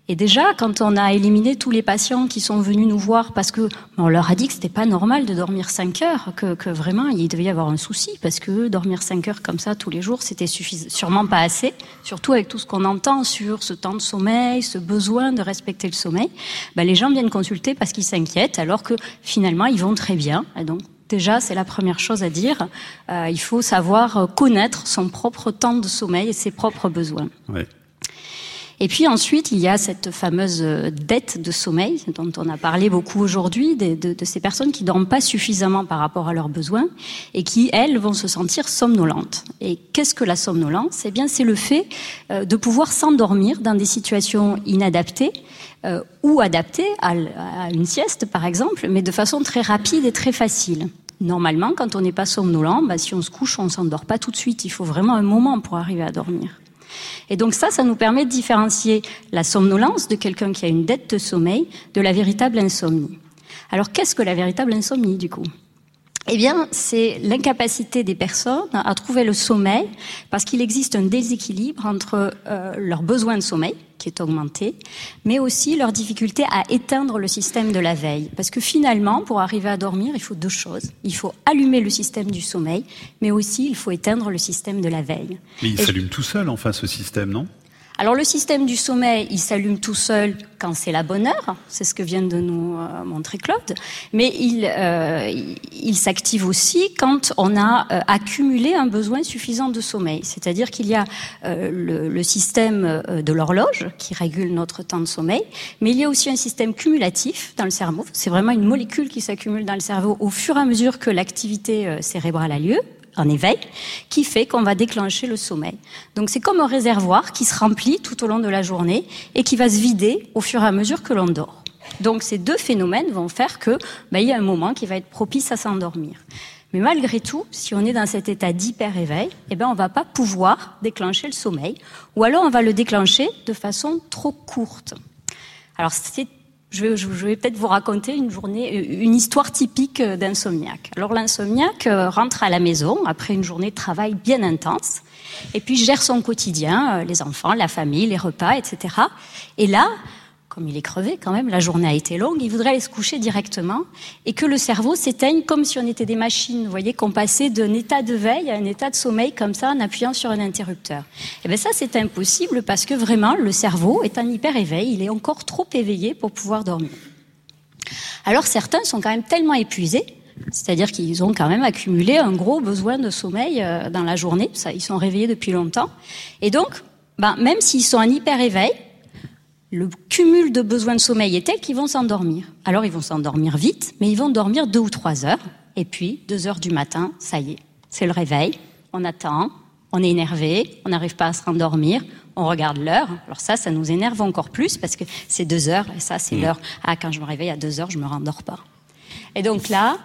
Et déjà, quand on a éliminé tous les patients qui sont venus nous voir parce que on leur a dit que c'était pas normal de dormir 5 heures, que, vraiment il devait y avoir un souci parce que dormir 5 heures comme ça tous les jours, c'était sûrement pas assez, surtout avec tout ce qu'on entend sur ce temps de sommeil, ce besoin de respecter le sommeil. Ben, les gens viennent consulter parce qu'ils s'inquiètent alors que finalement ils vont très bien. Et donc Déjà, c'est la première chose à dire. Euh, il faut savoir connaître son propre temps de sommeil et ses propres besoins. Et puis ensuite, il y a cette fameuse dette de sommeil dont on a parlé beaucoup aujourd'hui, de, ces personnes qui dorment pas suffisamment par rapport à leurs besoins et qui, elles, vont se sentir somnolentes. Et qu'est-ce que la somnolence? Eh bien, c'est le fait euh, de pouvoir s'endormir dans des situations inadaptées euh, ou adaptées à, une sieste, par exemple, mais de façon très rapide et très facile. Normalement, quand on n'est pas somnolent, bah, si on se couche, on s'endort pas tout de suite. Il faut vraiment un moment pour arriver à dormir. Et donc ça, ça nous permet de différencier la somnolence de quelqu'un qui a une dette de sommeil de la véritable insomnie. Alors qu'est-ce que la véritable insomnie du coup? Eh bien, c'est l'incapacité des personnes à trouver le sommeil parce qu'il existe un déséquilibre entre euh, leurs besoins de sommeil, qui est augmenté, mais aussi leur difficulté à éteindre le système de la veille. Parce que finalement, pour arriver à dormir, il faut deux choses. Il faut allumer le système du sommeil, mais aussi il faut éteindre le système de la veille. Mais il s'allume tout seul, enfin, ce système, non? Alors le système du sommeil, il s'allume tout seul quand c'est la bonne heure, c'est ce que vient de nous euh, montrer Claude, mais il, euh, il s'active aussi quand on a euh, accumulé un besoin suffisant de sommeil. C'est-à-dire qu'il y a le, système de l'horloge qui régule notre temps de sommeil, mais il y a aussi un système cumulatif dans le cerveau. C'est vraiment une molécule qui s'accumule dans le cerveau au fur et à mesure que l'activité cérébrale a lieu en éveil, qui fait qu'on va déclencher le sommeil. Donc c'est comme un réservoir qui se remplit tout au long de la journée et qui va se vider au fur et à mesure que l'on dort. Donc ces deux phénomènes vont faire que ben, il y a un moment qui va être propice à s'endormir. Mais malgré tout, si on est dans cet état d'hyper-éveil, eh ben on va pas pouvoir déclencher le sommeil, ou alors on va le déclencher de façon trop courte. Alors c'est je vais, peut-être vous raconter une journée, une histoire typique d'insomniaque. Alors l'insomniaque euh, rentre à la maison après une journée de travail bien intense, et puis gère son quotidien, euh, les enfants, la famille, les repas, etc. Et là, comme il est crevé quand même, la journée a été longue, il voudrait aller se coucher directement et que le cerveau s'éteigne comme si on était des machines. Vous voyez qu'on passait d'un état de veille à un état de sommeil comme ça en appuyant sur un interrupteur. Et eh bien ça c'est impossible parce que vraiment le cerveau est en hyper éveil, il est encore trop éveillé pour pouvoir dormir. Alors certains sont quand même tellement épuisés c'est-à-dire qu'ils ont quand même accumulé un gros besoin de sommeil euh, dans la journée. Ils sont réveillés depuis longtemps. Et donc, ben, même s'ils sont en hyper éveil, le cumul de besoins de sommeil est tel qu'ils vont s'endormir. Alors ils vont s'endormir vite, mais ils vont dormir deux ou trois heures. et puis 2 heures du matin, ça y est, c'est le réveil, on attend, on est énervé, on n'arrive pas à se rendormir, on regarde l'heure. Alors ça, ça nous énerve encore plus parce que c'est deux heures et ça, c'est mmh. l'heure. Ah, quand je me réveille à deux heures, je me rendors pas. Et donc là,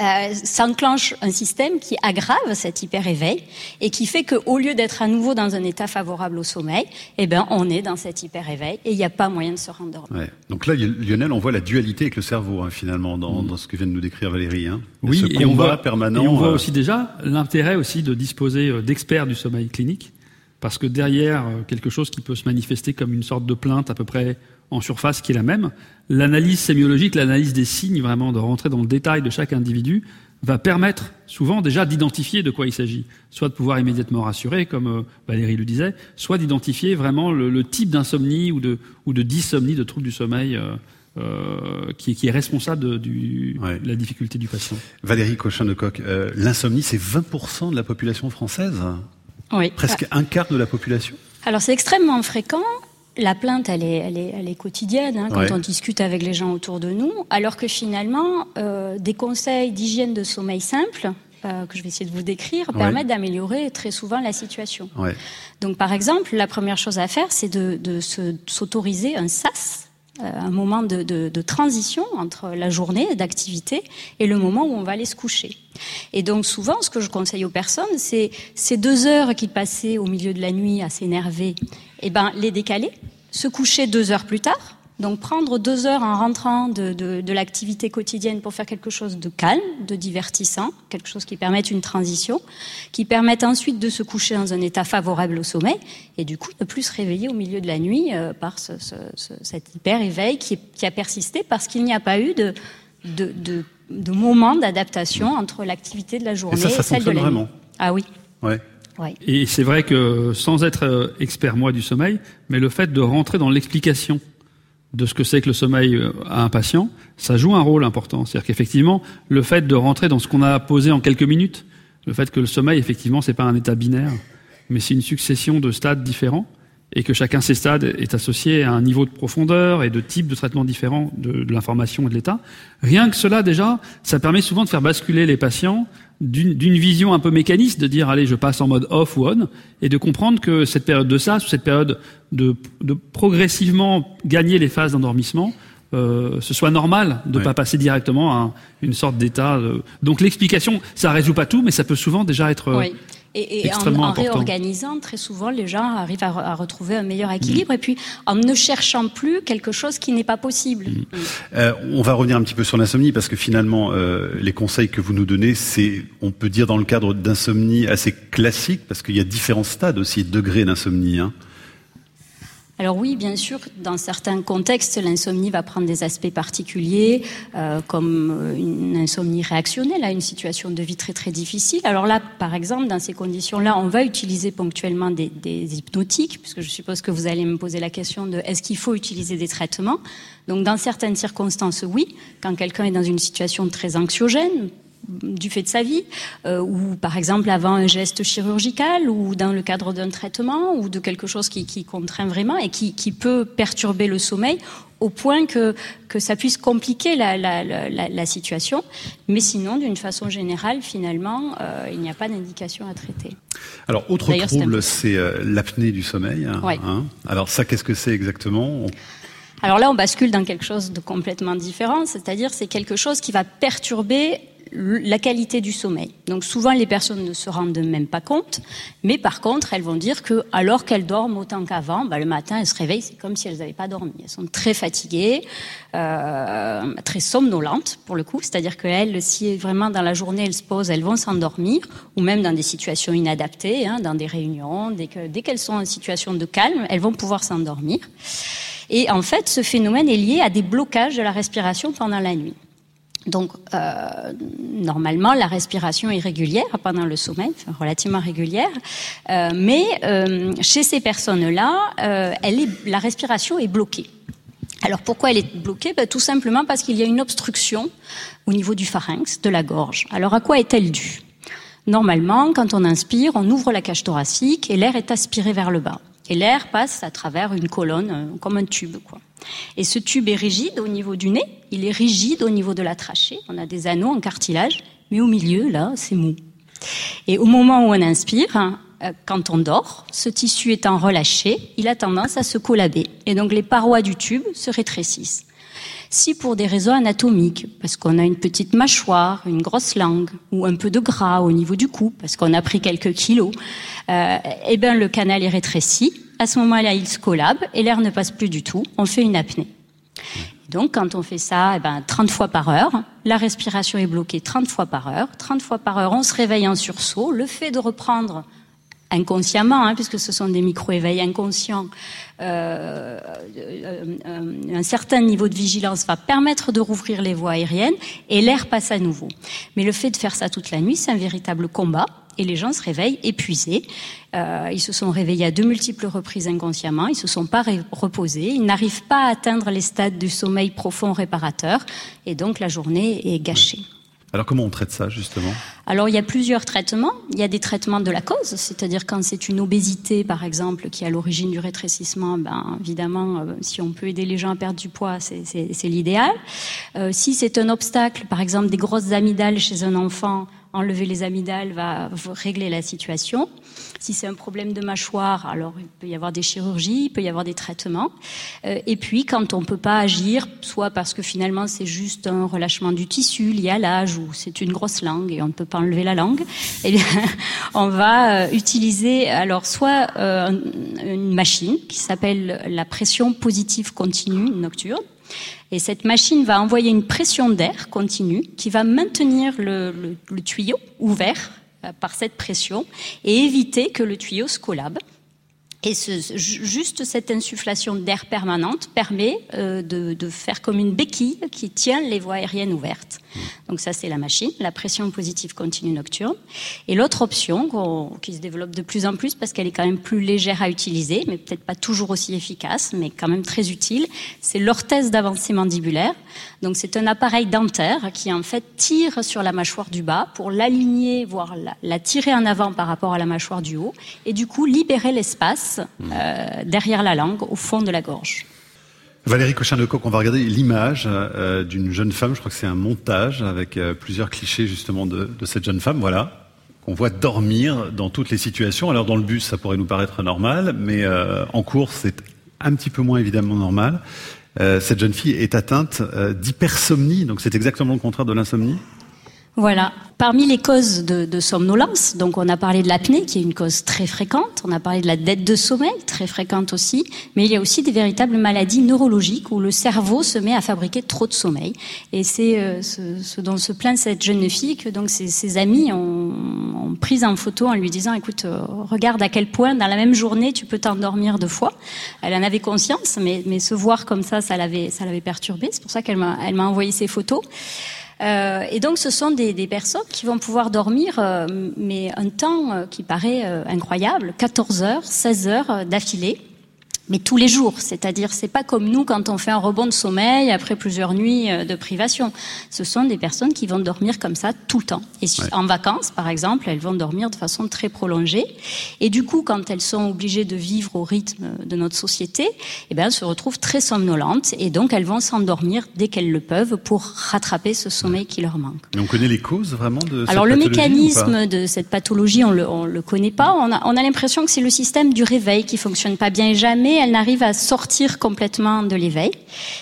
euh, s'enclenche un système qui aggrave cet hyper-éveil et qui fait qu'au lieu d'être à nouveau dans un état favorable au sommeil, eh ben, on est dans cet hyper-éveil et il n'y a pas moyen de se rendormir. Ouais. Donc là, Lionel, on voit la dualité avec le cerveau, hein, finalement, dans, dans, ce que vient de nous décrire Valérie. Hein. Oui, et on voit, permanent. Et on voit euh, aussi déjà l'intérêt aussi de disposer euh, d'experts du sommeil clinique, parce que derrière quelque chose qui peut se manifester comme une sorte de plainte à peu près en surface qui est la même. L'analyse sémiologique, l'analyse des signes, vraiment de rentrer dans le détail de chaque individu, va permettre souvent déjà d'identifier de quoi il s'agit, soit de pouvoir immédiatement rassurer, comme euh, Valérie le disait, soit d'identifier vraiment le, type d'insomnie ou de, ou de dysomnie, de trouble du sommeil. Euh, euh, qui, qui, est responsable de, du, la difficulté du patient. Valérie Cochin de Coq, l'insomnie, c'est 20% de la population française? Oui. Presque un quart de la population? Alors c'est extrêmement fréquent la plainte, elle est, elle est, elle est quotidienne hein, quand on discute avec les gens autour de nous, alors que finalement, euh, des conseils d'hygiène de sommeil simples, euh, que je vais essayer de vous décrire, permettent d'améliorer très souvent la situation. Donc, par exemple, la première chose à faire, c'est de, de s'autoriser un SAS, euh, un moment de, de, de, transition entre la journée d'activité et le moment où on va aller se coucher. Et donc souvent, ce que je conseille aux personnes, c'est ces deux heures qui passaient au milieu de la nuit à s'énerver, eh ben les décaler, se coucher deux heures plus tard, donc prendre deux heures en rentrant de, de, de l'activité quotidienne pour faire quelque chose de calme, de divertissant, quelque chose qui permette une transition, qui permette ensuite de se coucher dans un état favorable au sommeil, et du coup ne plus se réveiller au milieu de la nuit euh, par ce, ce, cet hyper éveil qui, qui, a persisté parce qu'il n'y a pas eu de, de, de, de moment d'adaptation entre l'activité de la journée et, ça, ça celle de la vraiment? nuit. Ah oui. Ouais. Et c'est vrai que sans être euh, expert moi du sommeil, mais le fait de rentrer dans l'explication de ce que c'est que le sommeil euh, à un patient, ça joue un rôle important. C'est-à-dire qu'effectivement, le fait de rentrer dans ce qu'on a posé en quelques minutes, le fait que le sommeil, effectivement, c'est pas un état binaire, mais c'est une succession de stades différents, et que chacun de ces stades est associé à un niveau de profondeur et de type de traitement différent de l'information et de l'état. Rien que cela, déjà, ça permet souvent de faire basculer les patients d'une vision un peu mécaniste, de dire allez, je passe en mode off ou on, et de comprendre que cette période de ça, cette période de, de progressivement gagner les phases d'endormissement, euh, ce soit normal de ne pas passer directement à une sorte d'état. Donc l'explication, ça résout pas tout, mais ça peut souvent déjà être oui. Et, et en, en réorganisant, très souvent, les gens arrivent à, à retrouver un meilleur équilibre. Mmh. Et puis, en ne cherchant plus quelque chose qui n'est pas possible. Mmh. Mmh. Euh, on va revenir un petit peu sur l'insomnie parce que finalement, euh, les conseils que vous nous donnez, c'est, on peut dire, dans le cadre d'insomnie assez classique, parce qu'il y a différents stades aussi, degrés d'insomnie. Hein. Alors oui, bien sûr, dans certains contextes, l'insomnie va prendre des aspects particuliers, euh, comme euh, une insomnie réactionnelle à une situation de vie très très difficile. Alors là, par exemple, dans ces conditions-là, on va utiliser ponctuellement des, des, hypnotiques, puisque je suppose que vous allez me poser la question de est-ce qu'il faut utiliser des traitements? Donc dans certaines circonstances, oui, quand quelqu'un est dans une situation très anxiogène, du fait de sa vie, euh, ou par exemple avant un geste chirurgical, ou dans le cadre d'un traitement, ou de quelque chose qui, qui contraint vraiment et qui, qui, peut perturber le sommeil au point que, que ça puisse compliquer la, la, la, la situation. Mais sinon, d'une façon générale, finalement, euh, il n'y a pas d'indication à traiter. Alors, autre trouble, c'est euh, l'apnée du sommeil. Ouais. Hein Alors ça, qu'est-ce que c'est exactement? Alors là, on bascule dans quelque chose de complètement différent, c'est-à-dire c'est quelque chose qui va perturber la qualité du sommeil. Donc souvent les personnes ne se rendent même pas compte, mais par contre elles vont dire que alors qu'elles dorment autant qu'avant, bah, le matin elles se réveillent, c'est comme si elles n'avaient pas dormi. Elles sont très fatiguées, euh, très somnolentes pour le coup, c'est-à-dire qu'elles, si vraiment dans la journée elles se posent, elles vont s'endormir, ou même dans des situations inadaptées, hein, dans des réunions, dès que dès qu'elles sont en situation de calme, elles vont pouvoir s'endormir. Et en fait, ce phénomène est lié à des blocages de la respiration pendant la nuit. Donc, euh, normalement, la respiration est régulière pendant le sommeil, relativement régulière, euh, mais euh, chez ces personnes-là, la respiration est bloquée. Alors pourquoi elle est bloquée? Ben, Tout simplement parce qu'il y a une obstruction au niveau du pharynx, de la gorge. Alors à quoi est-elle due? Normalement, quand on inspire, on ouvre la cage thoracique et l'air est aspiré vers le bas. Et l'air passe à travers une colonne, comme un tube. Quoi. Et ce tube est rigide au niveau du nez, il est rigide au niveau de la trachée. On a des anneaux en cartilage, mais au milieu, là, c'est mou. Et au moment où on inspire, euh, quand on dort, ce tissu étant relâché, il a tendance à se collaber. Et donc les parois du tube se rétrécissent. Si pour des raisons anatomiques, parce qu'on a une petite mâchoire, une grosse langue, ou un peu de gras au niveau du cou, parce qu'on a pris quelques kilos, euh, eh bien le canal est rétréci. À ce moment-là, il se collabe et l'air ne passe plus du tout. On fait une apnée. Donc, quand on fait ça, eh ben, 30 fois par heure, la respiration est bloquée 30 fois par heure. 30 fois par heure, on se réveille en sursaut. Le fait de reprendre inconsciemment, hein, puisque ce sont des micro-éveils inconscients, euh, euh, un certain niveau de vigilance va permettre de rouvrir les voies aériennes et l'air passe à nouveau. Mais le fait de faire ça toute la nuit, c'est un véritable combat et les gens se réveillent épuisés. Euh, ils se sont réveillés à de multiples reprises inconsciemment, ils se sont pas reposés, ils n'arrivent pas à atteindre les stades du sommeil profond réparateur et donc la journée est gâchée. Alors comment on traite ça justement? Alors il y a plusieurs traitements. Il y a des traitements de la cause, c'est-à-dire quand c'est une obésité par exemple qui est à l'origine du rétrécissement, ben évidemment euh, si on peut aider les gens à perdre du poids, c'est l'idéal. Euh, si c'est un obstacle, par exemple des grosses amygdales chez un enfant, enlever les amygdales va régler la situation. Si c'est un problème de mâchoire, alors il peut y avoir des chirurgies, il peut y avoir des traitements. Euh, et puis quand on peut pas agir, soit parce que finalement c'est juste un relâchement du tissu lié à l'âge ou c'est une grosse langue et on ne peut pas enlever la langue, eh on va euh, utiliser alors soit euh, une machine qui s'appelle la pression positive continue nocturne et cette machine va envoyer une pression d'air continue qui va maintenir le, tuyau ouvert euh, par cette pression et éviter que le tuyau se collabe. Et ce, juste cette insufflation d'air permanente permet euh, de, de, faire comme une béquille qui tient les voies aériennes ouvertes. Donc ça, c'est la machine, la pression positive continue nocturne. Et l'autre option, qui se développe de plus en plus parce qu'elle est quand même plus légère à utiliser, mais peut-être pas toujours aussi efficace, mais quand même très utile, c'est l'orthèse d'avancée mandibulaire. Donc c'est un appareil dentaire qui en fait tire sur la mâchoire du bas pour l'aligner, voire la, tirer en avant par rapport à la mâchoire du haut, et du coup libérer l'espace euh, derrière la langue, au fond de la gorge. Valérie cochin de on va regarder l'image euh, d'une jeune femme, je crois que c'est un montage avec euh, plusieurs clichés justement de, cette jeune femme, voilà, qu'on voit dormir dans toutes les situations. Alors dans le bus, ça pourrait nous paraître normal, mais en course, c'est un petit peu moins évidemment normal. Cette jeune fille est atteinte d'hypersomnie, donc c'est exactement le contraire de l'insomnie voilà. Parmi les causes de, de, somnolence, donc on a parlé de l'apnée, qui est une cause très fréquente, on a parlé de la dette de sommeil, très fréquente aussi, mais il y a aussi des véritables maladies neurologiques où le cerveau se met à fabriquer trop de sommeil. Et c'est euh, ce, dont se plaint cette jeune fille que donc ses, ses amis ont, ont prise en photo en lui disant, écoute, euh, regarde à quel point dans la même journée tu peux t'endormir deux fois. Elle en avait conscience, mais, mais se voir comme ça, ça l'avait, ça l'avait perturbée. C'est pour ça qu'elle m'a, elle m'a envoyé ces photos. Euh, et donc, ce sont des, personnes qui vont pouvoir dormir, euh, mais un temps euh, qui paraît incroyable, 14 heures, 16 heures d'affilée mais tous les jours. C'est-à-dire, c'est pas comme nous quand on fait un rebond de sommeil après plusieurs nuits euh, de privation. Ce sont des personnes qui vont dormir comme ça tout le temps. Et en vacances, par exemple, elles vont dormir de façon très prolongée. Et du coup, quand elles sont obligées de vivre au rythme de notre société, eh bien, elles se retrouvent très somnolentes et donc elles vont s'endormir dès qu'elles le peuvent pour rattraper ce sommeil qui leur manque. Mais on connaît les causes vraiment de cette Alors le mécanisme de cette pathologie, on le, on le connaît pas. On a, on a l'impression que c'est le système du réveil qui fonctionne pas bien et jamais elle n'arrive à sortir complètement de l'éveil.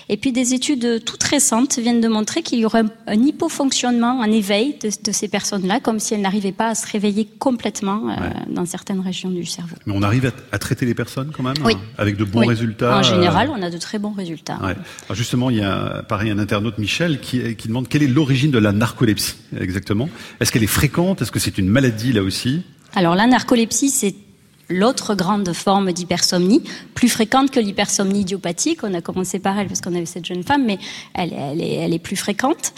Et puis des études toutes récentes viennent de montrer qu'il y aurait un hypofonctionnement, un éveil de, ces personnes-là, comme si elles n'arrivaient pas à se réveiller complètement euh, dans certaines régions du cerveau. Mais on arrive à, traiter les personnes quand même oui. Avec de bons résultats En général, euh, on a de très bons résultats. Alors justement, il y a pareil un internaute, Michel, qui, qui demande quelle est l'origine de la narcolepsie exactement. Est-ce qu'elle est fréquente? Est-ce que c'est une maladie là aussi? Alors la narcolepsie, c'est l'autre grande forme d'hypersomnie, plus fréquente que l'hypersomnie idiopathique. On a commencé par elle parce qu'on avait cette jeune femme, mais elle, est, plus fréquente.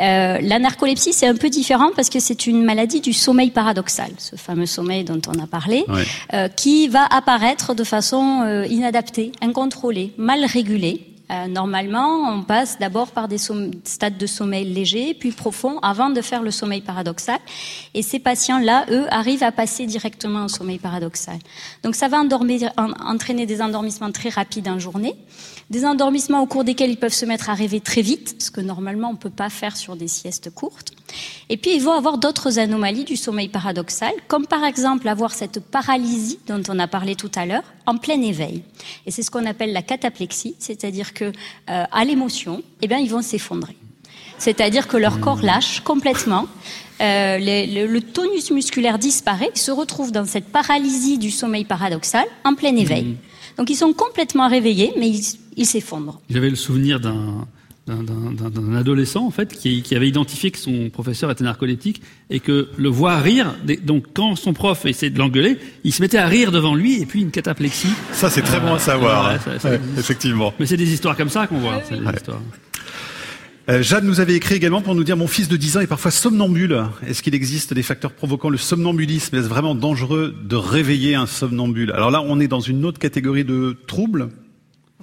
Euh, la narcolepsie, c'est un peu différent parce que c'est une maladie du sommeil paradoxal, ce fameux sommeil dont on a parlé, euh, qui va apparaître de façon euh, inadaptée, incontrôlée, mal régulée Euh, normalement, on passe d'abord par des stades de sommeil léger, puis profond, avant de faire le sommeil paradoxal. Et ces patients-là, eux, arrivent à passer directement au sommeil paradoxal. Donc ça va entraîner des endormissements très rapides en journée, des endormissements au cours desquels ils peuvent se mettre à rêver très vite, ce que normalement on ne peut pas faire sur des siestes courtes. Et puis ils vont avoir d'autres anomalies du sommeil paradoxal, comme par exemple avoir cette paralysie dont on a parlé tout à l'heure en plein éveil. Et c'est ce qu'on appelle la cataplexie, c'est-à-dire que euh, à l'émotion, eh bien ils vont s'effondrer. C'est-à-dire que leur corps lâche complètement, euh, le, tonus musculaire disparaît, ils se retrouvent dans cette paralysie du sommeil paradoxal en plein éveil. Mmh. Donc ils sont complètement réveillés, mais ils s'effondrent. J'avais le souvenir d'un d'un adolescent en fait qui, qui, avait identifié que son professeur était narcoleptique et que le voir rire donc quand son prof essayait de l'engueuler il se mettait à rire devant lui et puis une cataplexie. Ça c'est très bon à savoir effectivement. Mais c'est des histoires comme ça qu'on voit euh, Jeanne nous avait écrit également pour nous dire mon fils de 10 ans est parfois somnambule. Est-ce qu'il existe des facteurs provoquant le somnambulisme? Est-ce vraiment dangereux de réveiller un somnambule? Alors là, on est dans une autre catégorie de troubles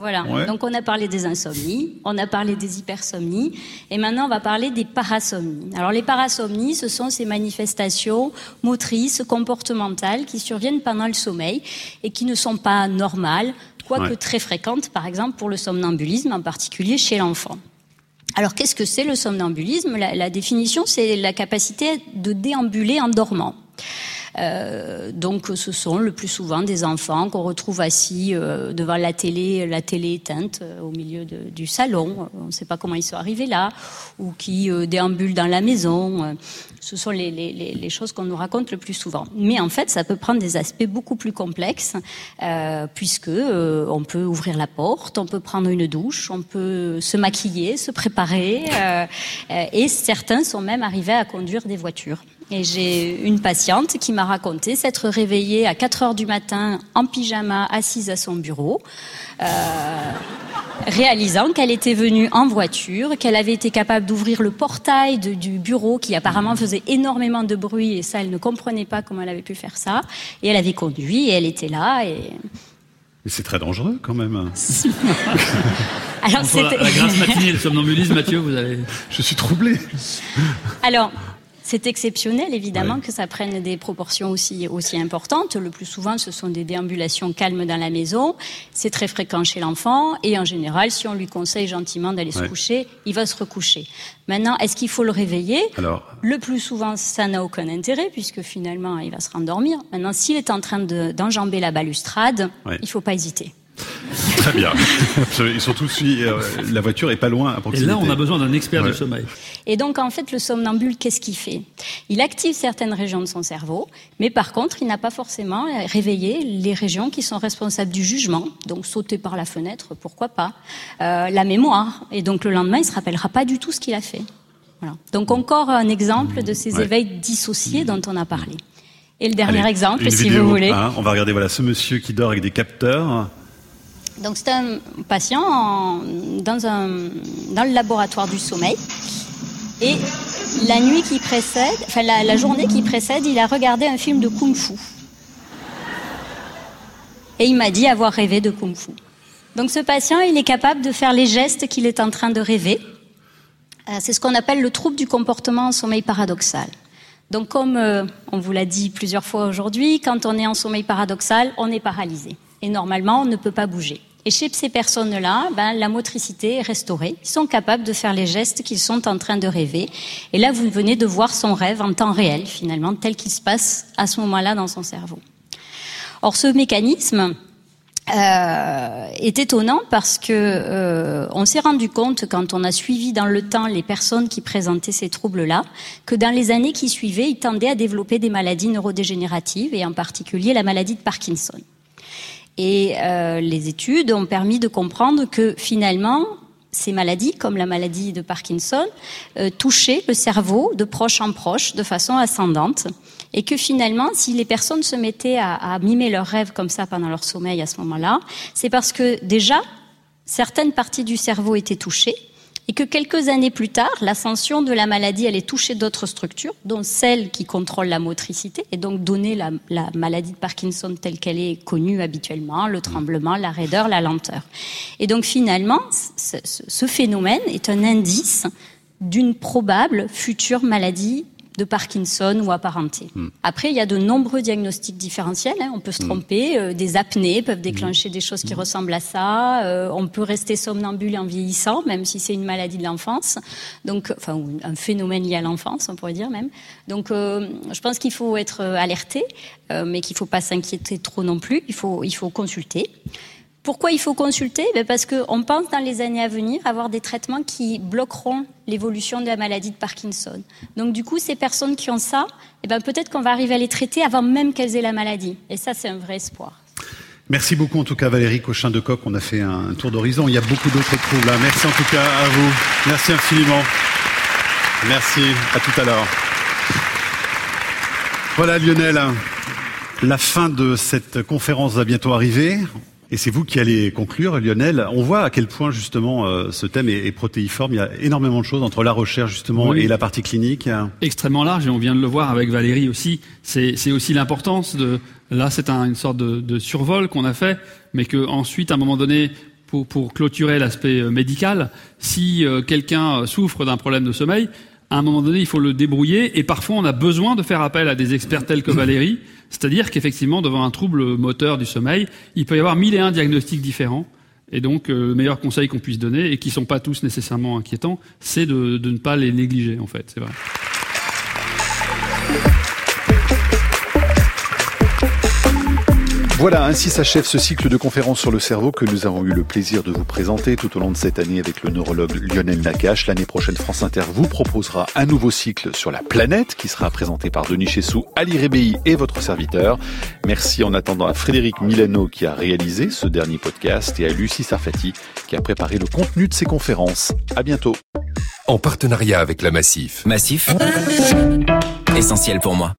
voilà. Donc on a parlé des insomnies, on a parlé des hypersomnies, et maintenant on va parler des parasomnies. Alors les parasomnies, ce sont ces manifestations motrices, comportementales qui surviennent pendant le sommeil et qui ne sont pas normales, quoique très fréquentes, par exemple pour le somnambulisme, en particulier chez l'enfant. Alors qu'est-ce que c'est le somnambulisme? La définition, c'est la capacité de déambuler en dormant. Euh, donc ce sont le plus souvent des enfants qu'on retrouve assis euh, devant la télé, la télé éteinte euh, au milieu de, du salon. On ne sait pas comment ils sont arrivés là, ou qui déambulent dans la maison. Ce sont les, les, les choses qu'on nous raconte le plus souvent. Mais en fait, ça peut prendre des aspects beaucoup plus complexes, euh, puisque on peut ouvrir la porte, on peut prendre une douche, on peut se maquiller, se préparer, et certains sont même arrivés à conduire des voitures. Et j'ai une patiente qui m'a raconté s'être réveillée à 4 heures du matin en pyjama, assise à son bureau, euh, réalisant qu'elle était venue en voiture, qu'elle avait été capable d'ouvrir le portail du bureau qui apparemment faisait énormément de bruit et ça, elle ne comprenait pas comment elle avait pu faire ça. Et elle avait conduit et elle était là et... Mais c'est très dangereux quand même. Alors. La, la grâce matinée, le somnambulisme, Mathieu, vous avez... Je suis troublé. Alors, c'est exceptionnel, évidemment, que ça prenne des proportions aussi, aussi importantes. Le plus souvent, ce sont des déambulations calmes dans la maison. C'est très fréquent chez l'enfant. Et en général, si on lui conseille gentiment d'aller se coucher, il va se recoucher. Maintenant, est-ce qu'il faut le réveiller? Alors... Le plus souvent, ça n'a aucun intérêt, puisque finalement, il va se rendormir. Maintenant, s'il est en train d'enjamber la balustrade, il ne faut pas hésiter. Très bien. Et surtout si euh, la voiture est pas loin à Et là, on a besoin d'un expert du sommeil. Et donc, en fait, le somnambule, qu'est-ce qu'il fait? Il active certaines régions de son cerveau, mais par contre, il n'a pas forcément réveillé les régions qui sont responsables du jugement. Donc, sauter par la fenêtre, pourquoi pas? Euh, La mémoire. Et donc, le lendemain, il se rappellera pas du tout ce qu'il a fait. Voilà. Donc, encore un exemple de ces éveils dissociés dont on a parlé. Et le dernier exemple, si vous voulez. Hein, on va regarder voilà ce monsieur qui dort avec des capteurs. Donc c'est un patient dans, un, dans le laboratoire du sommeil. Et la nuit qui précède, enfin la, journée qui précède, il a regardé un film de kung-fu. Et il m'a dit avoir rêvé de kung-fu. Donc ce patient, il est capable de faire les gestes qu'il est en train de rêver. Euh, c'est ce qu'on appelle le trouble du comportement en sommeil paradoxal. Donc comme euh, on vous l'a dit plusieurs fois aujourd'hui, quand on est en sommeil paradoxal, on est paralysé. Et normalement, on ne peut pas bouger. Et chez ces personnes-là, ben, la motricité est restaurée. Ils sont capables de faire les gestes qu'ils sont en train de rêver. Et là, vous venez de voir son rêve en temps réel, finalement, tel qu'il se passe à ce moment-là dans son cerveau. Or, ce mécanisme euh, est étonnant parce que euh, on s'est rendu compte, quand on a suivi dans le temps les personnes qui présentaient ces troubles-là, que dans les années qui suivaient, ils tendaient à développer des maladies neurodégénératives et en particulier la maladie de Parkinson. Et euh, les études ont permis de comprendre que finalement, ces maladies, comme la maladie de Parkinson, euh, touchaient le cerveau de proche en proche, de façon ascendante, et que finalement, si les personnes se mettaient à, à mimer leurs rêves comme ça pendant leur sommeil à ce moment-là, c'est parce que déjà, certaines parties du cerveau étaient touchées, et que quelques années plus tard, l'ascension de la maladie allait toucher d'autres structures, dont celle qui contrôle la motricité, et donc donner la, maladie de Parkinson telle qu'elle est connue habituellement, le tremblement, la raideur, la lenteur. Et donc finalement, ce phénomène est un indice d'une probable future maladie de Parkinson ou apparenté. Hmm. Après, il y a de nombreux diagnostics différentiels. Hein. On peut se hmm. tromper. Euh, des apnées peuvent déclencher des choses qui hmm. ressemblent à ça. Euh, on peut rester somnambule en vieillissant, même si c'est une maladie de l'enfance. Donc, enfin, un phénomène lié à l'enfance, on pourrait dire même. Donc, euh, je pense qu'il faut être alerté, mais qu'il ne faut pas s'inquiéter trop non plus. Il faut, il faut consulter. Pourquoi il faut consulter ben Parce qu'on pense dans les années à venir avoir des traitements qui bloqueront l'évolution de la maladie de Parkinson. Donc du coup, ces personnes qui ont ça, eh ben, peut-être qu'on va arriver à les traiter avant même qu'elles aient la maladie. Et ça, c'est un vrai espoir. Merci beaucoup en tout cas Valérie Cochin de Coq. On a fait un tour d'horizon. Il y a beaucoup d'autres troubles. Là. Merci en tout cas à vous. Merci infiniment. Merci. À tout à l'heure. Voilà Lionel. La fin de cette conférence va bientôt arriver. Et c'est vous qui allez conclure, Lionel. On voit à quel point justement euh, ce thème est, protéiforme. Il y a énormément de choses entre la recherche justement et la partie clinique. Extrêmement large, et on vient de le voir avec Valérie aussi. C'est aussi l'importance de. Là, c'est une sorte de, survol qu'on a fait, mais que ensuite, à un moment donné, pour, pour clôturer l'aspect euh, médical, si euh, quelqu'un souffre d'un problème de sommeil, à un moment donné, il faut le débrouiller, et parfois on a besoin de faire appel à des experts tels que Valérie c'est-à-dire qu'effectivement, devant un trouble moteur du sommeil, il peut y avoir mille et un diagnostics différents. Et donc, euh, le meilleur conseil qu'on puisse donner, et qui ne sont pas tous nécessairement inquiétants, c'est de, de ne pas les négliger, en fait. C'est vrai. Voilà, ainsi s'achève ce cycle de conférences sur le cerveau que nous avons eu le plaisir de vous présenter tout au long de cette année avec le neurologue Lionel Nakache. L'année prochaine, France Inter vous proposera un nouveau cycle sur la planète qui sera présenté par Denis Chessou, Ali Rébéi et votre serviteur. Merci en attendant à Frédéric Milano qui a réalisé ce dernier podcast et à Lucie Sarfati qui a préparé le contenu de ces conférences. À bientôt. En partenariat avec la Massif. Massif Essentiel pour moi.